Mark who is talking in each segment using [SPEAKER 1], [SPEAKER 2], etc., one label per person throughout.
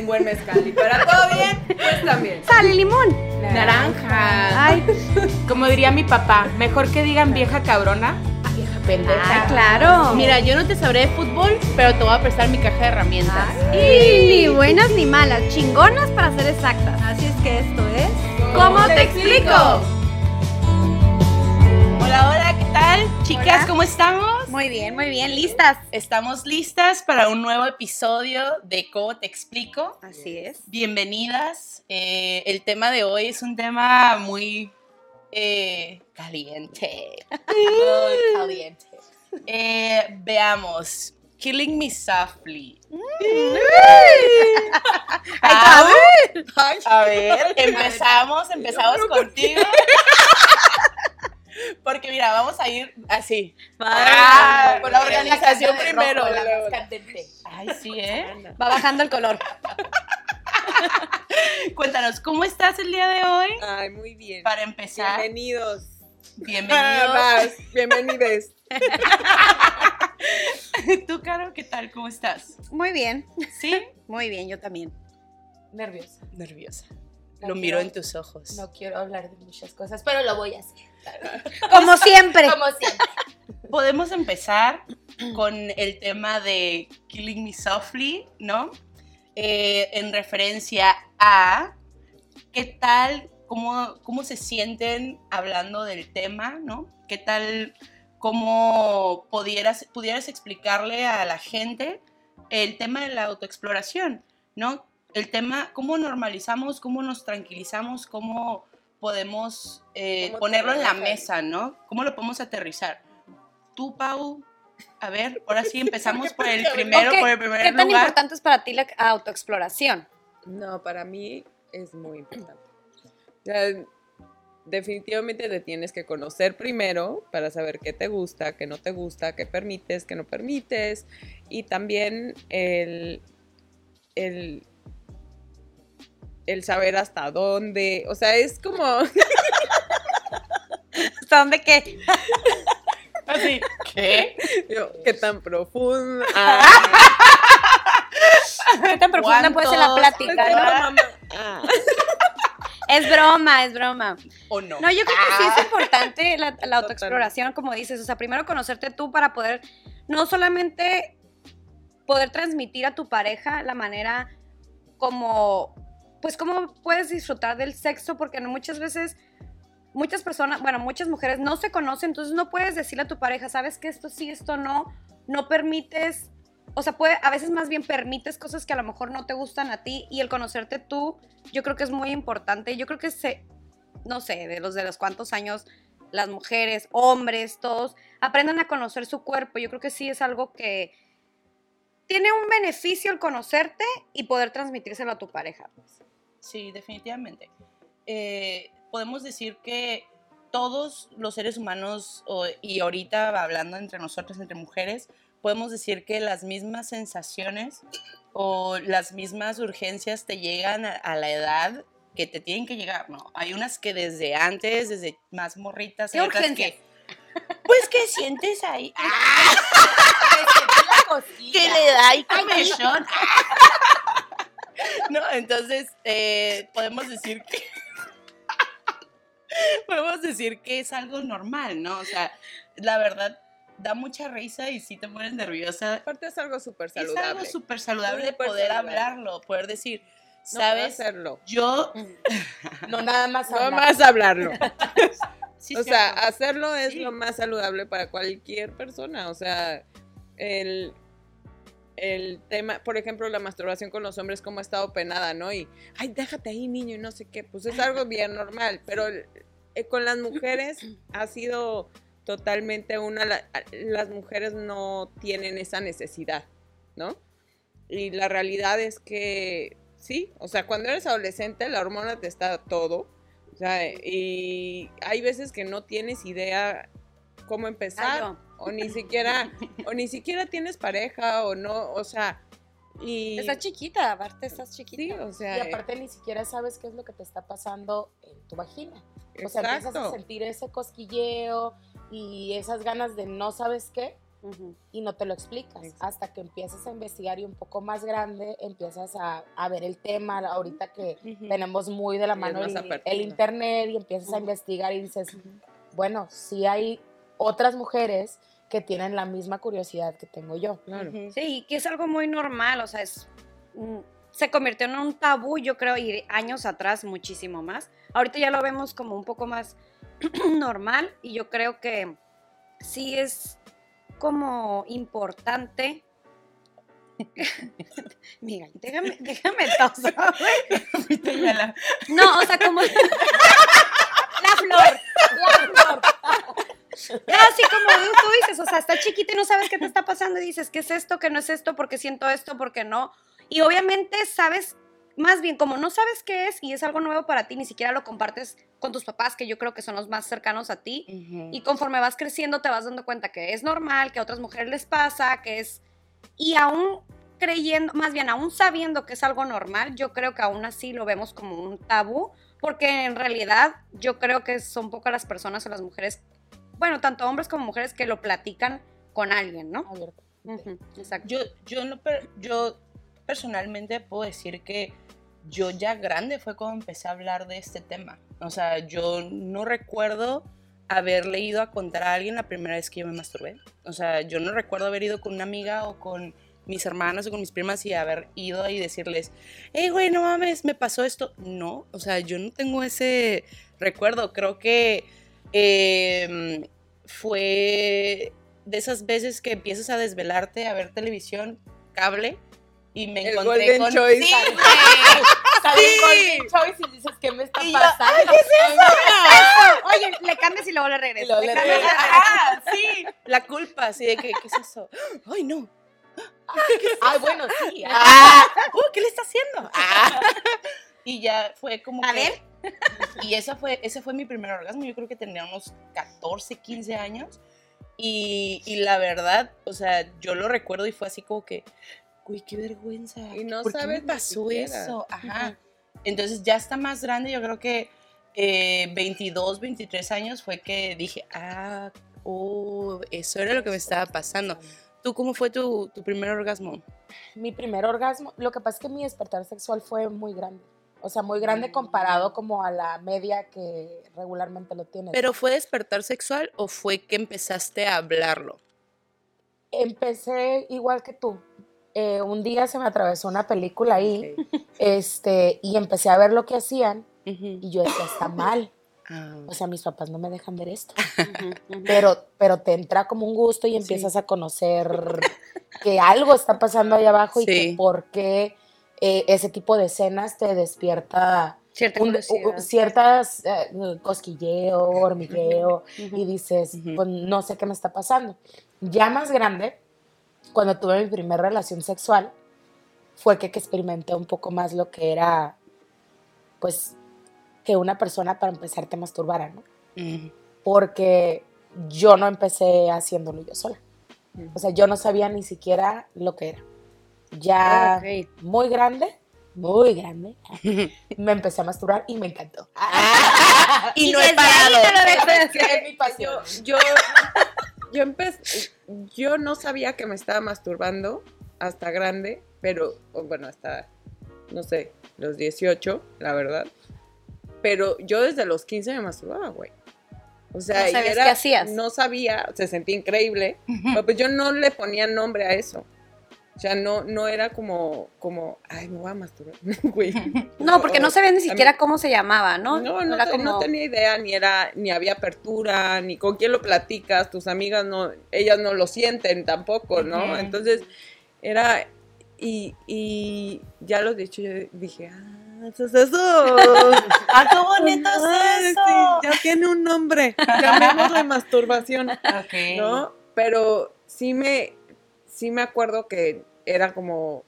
[SPEAKER 1] un buen mezcal. Y para todo bien, pues también.
[SPEAKER 2] Sal y limón.
[SPEAKER 3] Naranja.
[SPEAKER 2] Ay,
[SPEAKER 3] Como diría mi papá, mejor que digan vieja cabrona. a Vieja pendeja.
[SPEAKER 2] ah, claro.
[SPEAKER 3] Mira, yo no te sabré de fútbol, pero te voy a prestar mi caja de herramientas.
[SPEAKER 2] Y ni buenas ni malas, chingonas para ser exactas.
[SPEAKER 4] Así es que esto es.
[SPEAKER 2] ¿Cómo te explico?
[SPEAKER 3] Hola, hola, ¿qué tal? Chicas,
[SPEAKER 2] Hola.
[SPEAKER 3] ¿cómo estamos?
[SPEAKER 2] Muy bien, muy bien, listas.
[SPEAKER 3] Estamos listas para un nuevo episodio de ¿Cómo te explico?
[SPEAKER 2] Así es.
[SPEAKER 3] Bienvenidas. Eh, el tema de hoy es un tema muy eh, caliente. Muy caliente. Eh, veamos. Killing Me Softly.
[SPEAKER 2] Ay,
[SPEAKER 3] Ah, a ver, empezamos, empezamos contigo. Porque mira, vamos a ir así. Ah, con la organización primero. Ay, sí, ¿eh?
[SPEAKER 2] Va bajando el color.
[SPEAKER 3] Cuéntanos, ¿cómo estás el día de hoy?
[SPEAKER 1] Ay, muy bien.
[SPEAKER 3] Para empezar,
[SPEAKER 1] Bienvenidos.
[SPEAKER 3] bienvenidos.
[SPEAKER 1] Vas, bienvenides.
[SPEAKER 3] Tú, Caro, ¿qué tal? ¿Cómo estás?
[SPEAKER 2] Muy bien,
[SPEAKER 3] ¿Sí?
[SPEAKER 2] muy bien, yo también.
[SPEAKER 5] nerviosa.
[SPEAKER 3] Nerviosa.
[SPEAKER 5] No
[SPEAKER 3] Lo miro
[SPEAKER 5] quiero-
[SPEAKER 3] en tus ojos.
[SPEAKER 5] No quiero hablar de muchas cosas, pero lo voy a hacer.
[SPEAKER 2] Como siempre.
[SPEAKER 5] Como siempre.
[SPEAKER 3] Podemos empezar con el tema de Killing Me Softly, ¿no? Eh, en referencia a qué tal, cómo, cómo se sienten hablando del tema, ¿no? ¿Qué tal, cómo pudieras, pudieras explicarle a la gente el tema de la autoexploración, ¿no? El tema, cómo normalizamos, cómo nos tranquilizamos, cómo podemos eh,
[SPEAKER 1] ¿Cómo te
[SPEAKER 3] ponerlo en la mesa, ¿no? ¿Cómo lo podemos aterrizar? Tú, Pau, a ver, ahora sí empezamos por el primero, por el primer
[SPEAKER 2] ¿Qué tan importante es para ti la autoexploración?
[SPEAKER 1] No, para mí es muy importante. O sea, definitivamente te tienes que conocer primero para saber qué te gusta, qué no te gusta, qué permites, qué no permites. Y también el, el, el saber hasta dónde. O sea, es como...
[SPEAKER 2] ¿Hasta dónde qué?
[SPEAKER 3] Así, ¿qué?
[SPEAKER 1] yo, qué tan profundo.
[SPEAKER 2] ¿Qué tan profunda puede ser la plática? no?
[SPEAKER 1] Ah.
[SPEAKER 2] Es broma, es broma.
[SPEAKER 3] ¿O no?
[SPEAKER 2] No, yo creo que sí es importante la, la autoexploración, como dices. O sea, primero conocerte tú para poder, no solamente poder transmitir a tu pareja la manera como, pues cómo puedes disfrutar del sexo, porque muchas veces, muchas personas, bueno, muchas mujeres no se conocen, entonces no puedes decirle a tu pareja, sabes que esto sí, esto no, no permites, o sea, puede, a veces más bien permites cosas que a lo mejor no te gustan a ti y el conocerte tú, yo creo que es muy importante. Yo creo que se, no sé, de los de los cuantos años las mujeres, hombres, todos aprendan a conocer su cuerpo. Yo creo que sí es algo que tiene un beneficio el conocerte y poder transmitírselo a tu pareja. pues.
[SPEAKER 3] Sí, definitivamente. Eh, podemos decir que todos los seres humanos, y ahorita hablando entre nosotros, entre mujeres, podemos decir que las mismas sensaciones o las mismas urgencias te llegan a, a la edad que te tienen que llegar, ¿no? Hay unas que desde antes, desde más morritas,
[SPEAKER 2] ¿Qué
[SPEAKER 3] hay otras
[SPEAKER 2] urgencias?
[SPEAKER 3] que... Pues que sientes ahí. que le da y comezón. No, entonces eh, podemos decir que podemos decir que es algo normal, ¿no? O sea, la verdad da mucha risa y sí te pones nerviosa.
[SPEAKER 1] Aparte es algo súper
[SPEAKER 3] Es
[SPEAKER 1] saludable.
[SPEAKER 3] algo súper saludable poder
[SPEAKER 1] saludable.
[SPEAKER 3] hablarlo, poder decir,
[SPEAKER 1] No
[SPEAKER 3] ¿sabes?
[SPEAKER 1] hacerlo.
[SPEAKER 3] Yo,
[SPEAKER 5] No nada más
[SPEAKER 1] No
[SPEAKER 5] hablar.
[SPEAKER 1] más hablarlo.
[SPEAKER 3] sí,
[SPEAKER 1] o sea, hacerlo es
[SPEAKER 3] Sí.
[SPEAKER 1] lo más saludable para cualquier persona. O sea, el, el tema, por ejemplo, la masturbación con los hombres, como ha estado penada, ¿no? Y, ay, déjate ahí, niño, y no sé qué. Pues es algo bien normal. Pero eh, con las mujeres ha sido totalmente una. la- las mujeres no tienen esa necesidad, ¿no? Y la realidad es que sí, o sea, cuando eres adolescente, la hormona te está todo. O sea, y hay veces que no tienes idea cómo empezar.
[SPEAKER 2] Ay,
[SPEAKER 1] o ni siquiera, o ni siquiera tienes pareja, o no, o sea, y
[SPEAKER 2] Estás chiquita, aparte estás
[SPEAKER 1] sí,
[SPEAKER 2] chiquita.
[SPEAKER 1] o sea,
[SPEAKER 5] Y aparte ni siquiera sabes qué es lo que te está pasando en tu vagina. O sea, empiezas a sentir ese cosquilleo y esas ganas de no sabes qué. Y no te lo explicas. Hasta que empiezas a investigar y un poco más grande empiezas a, a ver el tema. Ahorita que
[SPEAKER 3] Ujú.
[SPEAKER 5] tenemos muy de la
[SPEAKER 1] Sí,
[SPEAKER 5] mano el, el internet y empiezas a investigar y dices, bueno, sí hay otras mujeres que tienen la misma curiosidad que tengo yo.
[SPEAKER 1] Claro.
[SPEAKER 2] Sí, que es algo muy normal, o sea, es, se convirtió en un tabú, yo creo, y años atrás muchísimo más. Ahorita ya lo vemos como un poco más normal y yo creo que sí es como importante. Mira, déjame, déjame toser. No, o sea, como la flor. No, así como tú tú dices, o sea, está chiquita y no sabes y dices, ¿qué es esto? ¿Qué no es esto? ¿Por qué siento esto? ¿Por qué no? Y obviamente sabes, más bien, como no sabes qué es y es algo nuevo para ti, ni siquiera lo compartes con tus papás, que yo creo que son los más cercanos a ti. Y conforme vas creciendo te vas dando cuenta que es normal, que a otras mujeres les pasa, que es... Y aún creyendo, más bien aún sabiendo que es algo normal, yo creo que aún así lo vemos como un tabú, porque en realidad yo creo que son pocas las personas o las mujeres, bueno, tanto hombres como mujeres que lo platican con alguien, ¿no?
[SPEAKER 5] Abierto.
[SPEAKER 2] Exacto.
[SPEAKER 3] Yo, yo, no yo personalmente puedo decir que yo ya grande fue cuando empecé a hablar de este tema. O sea, yo no recuerdo haber leído a contar a alguien la primera vez que yo me masturbé. O sea, yo no recuerdo haber ido con una amiga o con mis hermanas o con mis primas y haber ido y decirles, hey, güey, no mames, me pasó esto. No, o sea, yo no tengo ese recuerdo. Creo que eh, fue de esas veces que empiezas a desvelarte a ver televisión, cable, y me
[SPEAKER 1] El
[SPEAKER 3] encontré
[SPEAKER 1] Golden
[SPEAKER 3] con...
[SPEAKER 1] Choice.
[SPEAKER 3] Sí.
[SPEAKER 5] Sale
[SPEAKER 3] Sí.
[SPEAKER 5] Golden Choice y dices, ¿qué me está
[SPEAKER 3] Y yo,
[SPEAKER 5] pasando?
[SPEAKER 2] Oye, le cambias y luego le regresas.
[SPEAKER 5] Luego
[SPEAKER 2] Le
[SPEAKER 5] le regresas.
[SPEAKER 3] Ajá, sí, la culpa, así de que, ¿qué es eso? Ay, no.
[SPEAKER 5] Ay, bueno, sí.
[SPEAKER 3] Ah, uh, ¿Qué le está haciendo? Ah. Y ya fue como
[SPEAKER 2] A
[SPEAKER 3] que-
[SPEAKER 2] ver.
[SPEAKER 3] Y esa fue, ese fue mi primer orgasmo. Yo creo que tenía unos 14, 15 años. Y, y la verdad, o sea, yo lo recuerdo y fue así como que, uy, qué vergüenza.
[SPEAKER 1] Y no
[SPEAKER 3] ¿Por qué
[SPEAKER 1] sabes
[SPEAKER 3] me
[SPEAKER 1] ni
[SPEAKER 3] pasó eso? Ajá. Entonces ya está más grande, yo creo que eh, 22, 23 años fue que dije, ah, oh, eso era lo que me estaba pasando. ¿Tú cómo fue tu, tu primer orgasmo?
[SPEAKER 5] Mi primer orgasmo, lo que pasa es que mi despertar sexual fue muy grande. O sea, muy grande comparado como a la media que regularmente lo tienes.
[SPEAKER 3] ¿Pero fue despertar sexual o fue que empezaste a hablarlo?
[SPEAKER 5] empecé igual que tú. Eh, un día se me atravesó una película ahí, este, y empecé a ver lo que hacían, y yo decía, está mal.
[SPEAKER 3] Ah,
[SPEAKER 5] O sea, mis papás no me dejan ver esto. Pero, pero te entra como un gusto y empiezas a conocer que algo está pasando ahí abajo y que por qué eh, ese tipo de escenas te despierta
[SPEAKER 2] Cierta
[SPEAKER 5] un- ciertas eh, cosquilleo, hormigueo, y dices, pues no sé qué me está pasando. Ya más grande, cuando tuve mi primera relación sexual, fue que, que experimenté un poco más lo que era, pues, que una persona para empezar te masturbara, ¿no? Porque yo no empecé haciéndolo yo sola. O sea, yo no sabía ni siquiera lo que era. Ya muy grande, muy grande, me empecé a masturbar y me encantó.
[SPEAKER 3] y no he parado.
[SPEAKER 2] lo
[SPEAKER 5] mi pasión.
[SPEAKER 1] Yo, yo empecé, yo no sabía que me estaba masturbando hasta grande, pero bueno, hasta, no sé, los 18, la verdad. Pero yo desde los 15 me masturbaba, güey. O sea,
[SPEAKER 2] No
[SPEAKER 1] y era-
[SPEAKER 2] qué hacías.
[SPEAKER 1] no sabía, se sentía increíble, pero pues yo no le ponía nombre a eso. O sea, no, no era como, como, ay, me voy a masturbar, güey.
[SPEAKER 2] No, porque no sabía ni siquiera cómo se llamaba, ¿no?
[SPEAKER 1] no, no,
[SPEAKER 2] Era
[SPEAKER 1] te- no
[SPEAKER 2] como-
[SPEAKER 1] tenía idea, ni era, ni había apertura, ni con quién lo platicas, tus amigas no, ellas no lo sienten tampoco, ¿no? Entonces, era, y, y ya lo dicho, yo dije, ah, eso es eso.
[SPEAKER 3] ¡Ah, qué bonito es
[SPEAKER 1] sí,
[SPEAKER 3] eso!
[SPEAKER 1] ya tiene un nombre, llamémosle masturbación. ¿no? Pero sí me, sí me acuerdo que era como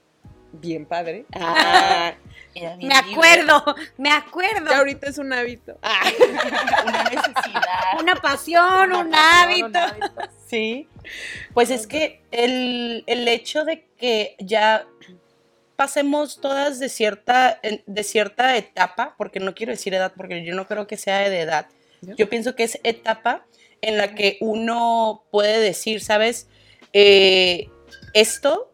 [SPEAKER 1] bien padre.
[SPEAKER 3] Ah, bien
[SPEAKER 2] Me
[SPEAKER 3] libre.
[SPEAKER 2] acuerdo, me acuerdo.
[SPEAKER 1] Ya ahorita es un hábito.
[SPEAKER 3] Una necesidad.
[SPEAKER 2] Una pasión, un hábito.
[SPEAKER 3] Sí. Pues es que el, el hecho de que ya pasemos todas de cierta, de cierta etapa, porque no quiero decir edad, porque yo no creo que sea de edad.
[SPEAKER 1] ¿Ya?
[SPEAKER 3] Yo pienso que es etapa en la que uno puede decir, ¿sabes? eh, esto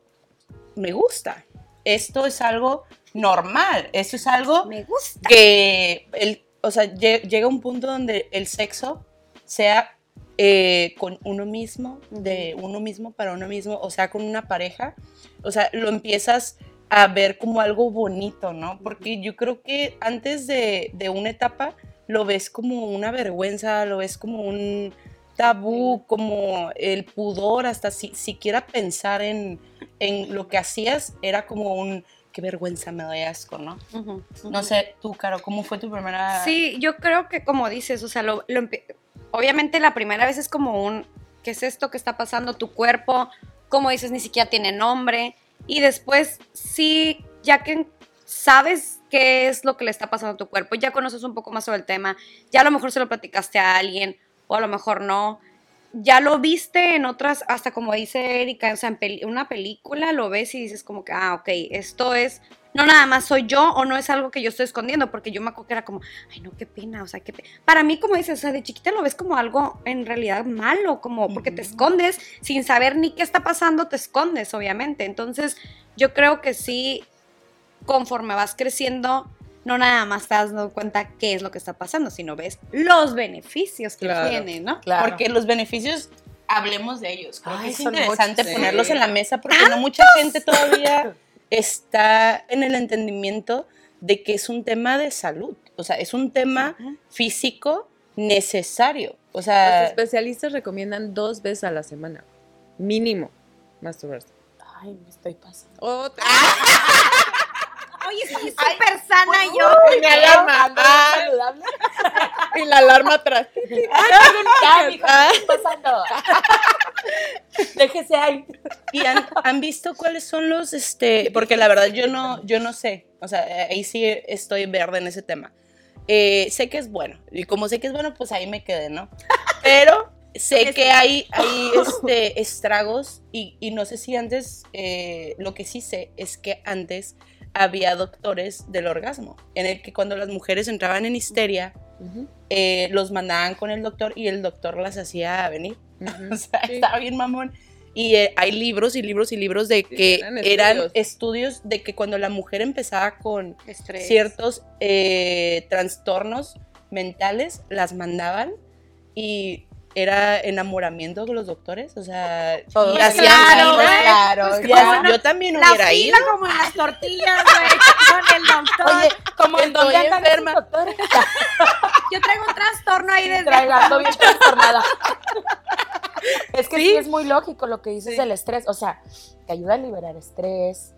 [SPEAKER 3] me gusta, esto es algo normal, esto es algo
[SPEAKER 2] Me gusta.
[SPEAKER 3] que, el, o sea, lle- llega un punto donde el sexo sea eh, con uno mismo, de uno mismo para uno mismo, o sea, con una pareja, o sea, lo empiezas a ver como algo bonito, ¿no? Porque yo creo que antes de, de una etapa lo ves como una vergüenza, lo ves como un tabú, como el pudor, hasta si, siquiera pensar en, en lo que hacías era como un, qué vergüenza, me doy asco, ¿no?
[SPEAKER 2] Ujú, ujú.
[SPEAKER 3] No sé, tú, Caro, ¿cómo fue tu primera...?
[SPEAKER 2] Sí, yo creo que como dices, o sea, lo, lo obviamente la primera vez es como un, ¿qué es esto que está pasando? Tu cuerpo, como dices, ni siquiera tiene nombre. Y después, sí, ya que sabes qué es lo que le está pasando a tu cuerpo, ya conoces un poco más sobre el tema, ya a lo mejor se lo platicaste a alguien o a lo mejor no. Ya lo viste en otras, hasta como dice Erika, o sea, en peli- una película lo ves y dices como que, ah, ok, esto es, no nada más soy yo o no es algo que yo estoy escondiendo, porque yo me acuerdo que era como, ay, no, qué pena, o sea, qué pena. Para mí, como dices, o sea, de chiquita lo ves como algo en realidad malo, como porque te
[SPEAKER 3] Ujú.
[SPEAKER 2] escondes sin saber ni qué está pasando, te escondes, obviamente. Entonces, yo creo que sí, conforme vas creciendo, no nada más te das dando cuenta qué es lo que está pasando, sino ves los beneficios que
[SPEAKER 1] Claro.
[SPEAKER 2] tiene, ¿no?
[SPEAKER 5] Claro.
[SPEAKER 3] Porque los beneficios, hablemos de ellos. Creo
[SPEAKER 5] Ay,
[SPEAKER 3] que es interesante
[SPEAKER 1] muchos,
[SPEAKER 3] ponerlos
[SPEAKER 1] sí.
[SPEAKER 3] en la mesa porque no mucha gente todavía está en el entendimiento de que es un tema de salud. O sea, es un tema físico necesario. O
[SPEAKER 1] Los
[SPEAKER 3] sea,
[SPEAKER 1] especialistas recomiendan dos veces a la semana, mínimo, masturbarse.
[SPEAKER 5] Ay, me estoy pasando.
[SPEAKER 1] Otra.
[SPEAKER 2] Oye, estoy súper sana yo.
[SPEAKER 1] mi alarma.
[SPEAKER 5] Saludable.
[SPEAKER 1] Y la alarma atrás.
[SPEAKER 5] Mijo,
[SPEAKER 1] Ah.
[SPEAKER 5] ¿qué está pasando? Déjese ahí.
[SPEAKER 3] ¿y han, han visto cuáles son los, este, porque la verdad yo no, yo no sé, o sea, ahí sí estoy verde en ese tema. Eh, sé que es bueno, y como sé que es bueno, pues ahí me quedé, ¿no? Pero sé que hay, hay este, estragos, y, y no sé si antes, eh, lo que sí sé es que antes había doctores del orgasmo, en el que cuando las mujeres entraban en histeria, eh, los mandaban con el doctor y el doctor las hacía venir.
[SPEAKER 1] ujú.
[SPEAKER 3] O sea,
[SPEAKER 1] Sí.
[SPEAKER 3] estaba bien mamón. Y eh, hay libros y libros y libros de que
[SPEAKER 1] eran
[SPEAKER 3] eran,
[SPEAKER 1] estudios.
[SPEAKER 3] estudios. de que cuando la mujer empezaba con
[SPEAKER 2] Estrés.
[SPEAKER 3] ciertos eh, trastornos mentales, las mandaban y era enamoramiento con los doctores. O sea, y hacían
[SPEAKER 2] claro,
[SPEAKER 5] claro.
[SPEAKER 2] Pues
[SPEAKER 3] así- yo también
[SPEAKER 2] La
[SPEAKER 3] hubiera ido.
[SPEAKER 2] fila como en las tortillas, güey, con el doctor.
[SPEAKER 5] Oye, como donde andan
[SPEAKER 3] enferma.
[SPEAKER 2] Yo traigo un trastorno ahí desde...
[SPEAKER 5] tragando bien trastornada. Es que sí.
[SPEAKER 3] Sí.
[SPEAKER 5] es muy lógico lo que dices
[SPEAKER 3] Sí.
[SPEAKER 5] del estrés. O sea, te ayuda a liberar estrés,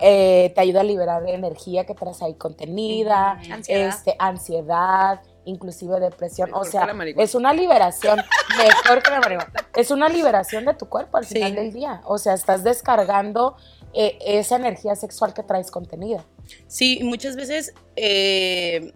[SPEAKER 5] eh, te ayuda a liberar energía que traes ahí contenida.
[SPEAKER 2] Ansiedad.
[SPEAKER 5] este, ansiedad, inclusive depresión.
[SPEAKER 1] Mejor
[SPEAKER 5] o
[SPEAKER 1] que
[SPEAKER 5] sea, es una liberación, mejor que la marihuana. Es una liberación de tu cuerpo al
[SPEAKER 3] Sí.
[SPEAKER 5] final del día. O sea, estás descargando eh, esa energía sexual que traes contenida.
[SPEAKER 3] Sí, muchas veces eh,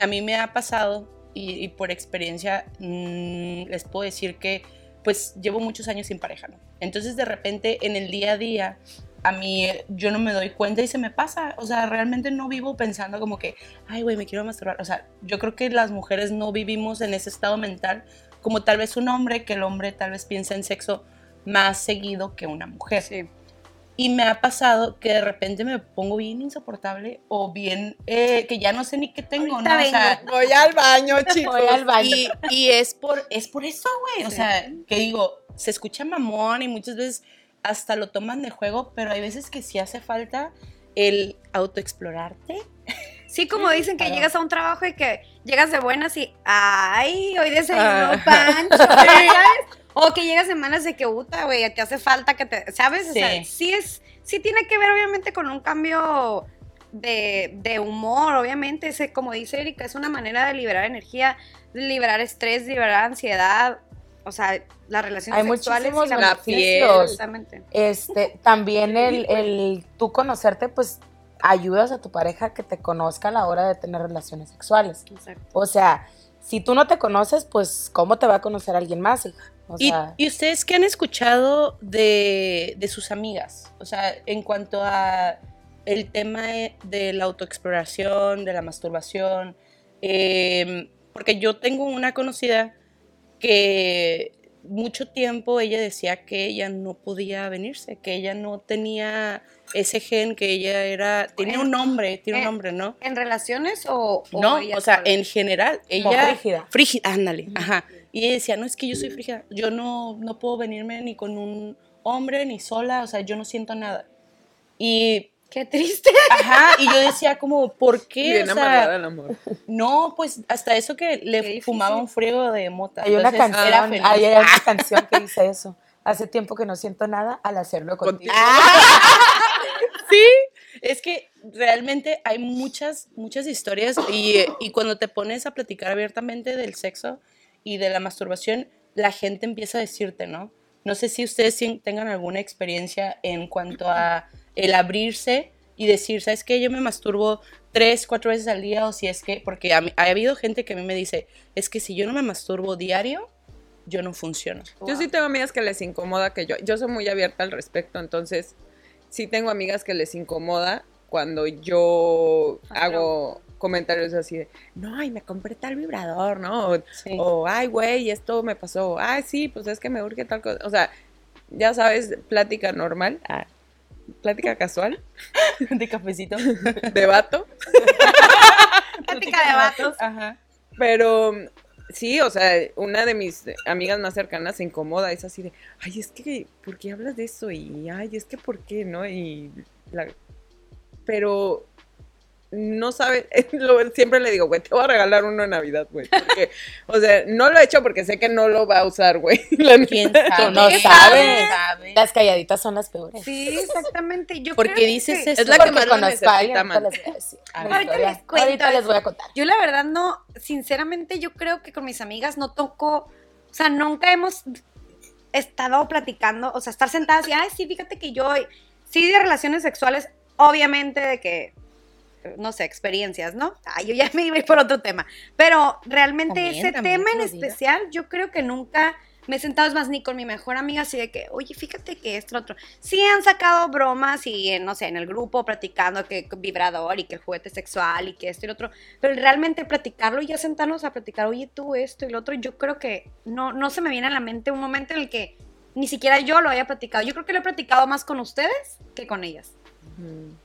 [SPEAKER 3] a mí me ha pasado y, y por experiencia mm, les puedo decir que pues llevo muchos años sin pareja, ¿no? Entonces de repente en el día a día a mí yo no me doy cuenta y se me pasa, o sea, realmente no vivo pensando como que, ay, güey, me quiero masturbar, o sea, yo creo que las mujeres no vivimos en ese estado mental como tal vez un hombre, que el hombre tal vez piensa en sexo más seguido que una mujer.
[SPEAKER 2] Sí.
[SPEAKER 3] Y me ha pasado que de repente me pongo bien insoportable o bien eh, que ya no sé ni qué tengo,
[SPEAKER 2] Ahorita
[SPEAKER 3] ¿no? O sea,
[SPEAKER 1] Voy al baño, chicos.
[SPEAKER 5] Voy al baño.
[SPEAKER 3] y, y es por es por eso, güey. O
[SPEAKER 2] Sí.
[SPEAKER 3] sea, que digo, se escucha mamón y muchas veces hasta lo toman de juego, pero hay veces que sí hace falta el autoexplorarte.
[SPEAKER 2] Sí, como dicen que
[SPEAKER 5] Claro.
[SPEAKER 2] llegas a un trabajo y que llegas de buenas y, ay, hoy desayuno
[SPEAKER 1] Ah.
[SPEAKER 2] pancho, ¿sabes? O que llegas semanas de que, puta, güey, te hace falta que te, ¿sabes? O sea,
[SPEAKER 3] Sí.
[SPEAKER 2] sí es, sí tiene que ver obviamente con un cambio de, de humor, obviamente, ese, como dice Erika, es una manera de liberar energía, de liberar estrés, liberar ansiedad, o sea, las relaciones
[SPEAKER 5] Hay
[SPEAKER 2] sexuales
[SPEAKER 5] muchísimos
[SPEAKER 2] y la,
[SPEAKER 1] La
[SPEAKER 5] beneficios.
[SPEAKER 1] piel.
[SPEAKER 2] Exactamente.
[SPEAKER 5] Este, también el, el tú conocerte, pues ayudas a tu pareja que te conozca a la hora de tener relaciones sexuales.
[SPEAKER 2] Exacto.
[SPEAKER 5] O sea, si tú no te conoces, pues ¿cómo te va a conocer alguien más, hija? O
[SPEAKER 3] Y,
[SPEAKER 5] sea,
[SPEAKER 3] y ustedes qué han escuchado de, de sus amigas? O sea, en cuanto a el tema de- de la autoexploración, de la masturbación. eh, porque yo tengo una conocida que mucho tiempo ella decía que ella no podía venirse, que ella no tenía ese gen, que ella era, tenía un nombre, tiene un nombre, ¿no?
[SPEAKER 2] ¿En relaciones o, o
[SPEAKER 3] No, o sea, en general,
[SPEAKER 5] Como
[SPEAKER 3] ella...
[SPEAKER 5] frígida.
[SPEAKER 3] Frígida, ándale, ajá. Y ella decía, no, es que yo soy frígida, yo no, no puedo venirme ni con un hombre, ni sola, o sea, yo no siento nada. Y,
[SPEAKER 2] Qué triste.
[SPEAKER 3] ajá, y yo decía como, ¿por qué?
[SPEAKER 1] Bien
[SPEAKER 3] O sea,
[SPEAKER 1] el amor.
[SPEAKER 3] no, pues hasta eso que le fumaba un friego de mota.
[SPEAKER 5] Hay una canción,
[SPEAKER 3] era feliz.
[SPEAKER 5] hay una canción que dice eso. Hace tiempo que no siento nada al hacerlo contigo.
[SPEAKER 1] Contigo.
[SPEAKER 3] Sí, es que realmente hay muchas, muchas historias y, y cuando te pones a platicar abiertamente del sexo y de la masturbación, la gente empieza a decirte, ¿no? No sé si ustedes tengan alguna experiencia en cuanto a el abrirse y decir, ¿sabes qué? Yo me masturbo tres, cuatro veces al día o si es que, porque a mí- ha habido gente que a mí me dice, es que si yo no me masturbo diario, yo no funciono.
[SPEAKER 1] Yo sí tengo amigas que les incomoda que yo, yo soy muy abierta al respecto, entonces sí tengo amigas que les incomoda cuando yo
[SPEAKER 2] Ah,
[SPEAKER 1] hago comentarios así de, no, ay, me compré tal vibrador, ¿no? O,
[SPEAKER 3] Sí.
[SPEAKER 1] o, ay, güey, esto me pasó, ay, sí, pues es que me urge tal cosa, o sea, ya sabes, plática normal, ah, plática casual,
[SPEAKER 3] de cafecito.
[SPEAKER 1] de vato,
[SPEAKER 2] Plática de vatos.
[SPEAKER 3] Ajá.
[SPEAKER 1] Pero sí, o sea, una de mis amigas más cercanas se incomoda, es así de, ay, es que, ¿por qué hablas de eso? Y, ay, es que, ¿por qué? ¿No? Y, la... pero no sabe, lo- siempre le digo, güey, te voy a regalar uno en Navidad, güey. Porque, o sea, no lo he hecho porque sé que no lo va a usar, güey.
[SPEAKER 3] ¿Quién sabe?
[SPEAKER 5] no
[SPEAKER 3] ¿Quién
[SPEAKER 5] sabes.
[SPEAKER 3] sabe?
[SPEAKER 5] Las calladitas son las peores.
[SPEAKER 2] Sí, exactamente. Yo
[SPEAKER 3] Porque
[SPEAKER 2] creo
[SPEAKER 3] dices
[SPEAKER 2] que-
[SPEAKER 3] eso.
[SPEAKER 1] Es la que más
[SPEAKER 5] alguien,
[SPEAKER 1] necesita,
[SPEAKER 5] ahorita les
[SPEAKER 2] cuento.
[SPEAKER 5] Ahorita les voy a contar.
[SPEAKER 2] Yo la verdad no, sinceramente yo creo que con mis amigas no toco, o sea, nunca hemos estado platicando, o sea, estar sentadas y, ay, sí, fíjate que yo, sí de relaciones sexuales, obviamente de que, no sé, experiencias, ¿no? Ay, yo ya me iba a ir por otro tema, pero realmente ese tema en especial, yo creo que nunca me he sentado, es más, ni con mi mejor amiga, así de que, oye, fíjate que esto, otro. Sí han sacado bromas y, eh, no sé, en el grupo platicando que vibrador y que el juguete sexual y que esto y lo otro, pero realmente platicarlo y ya sentarnos a platicar, oye, tú esto y lo otro, yo creo que no, no se me viene a la mente un momento en el que ni siquiera yo lo haya platicado. Yo creo que lo he platicado más con ustedes que con ellas.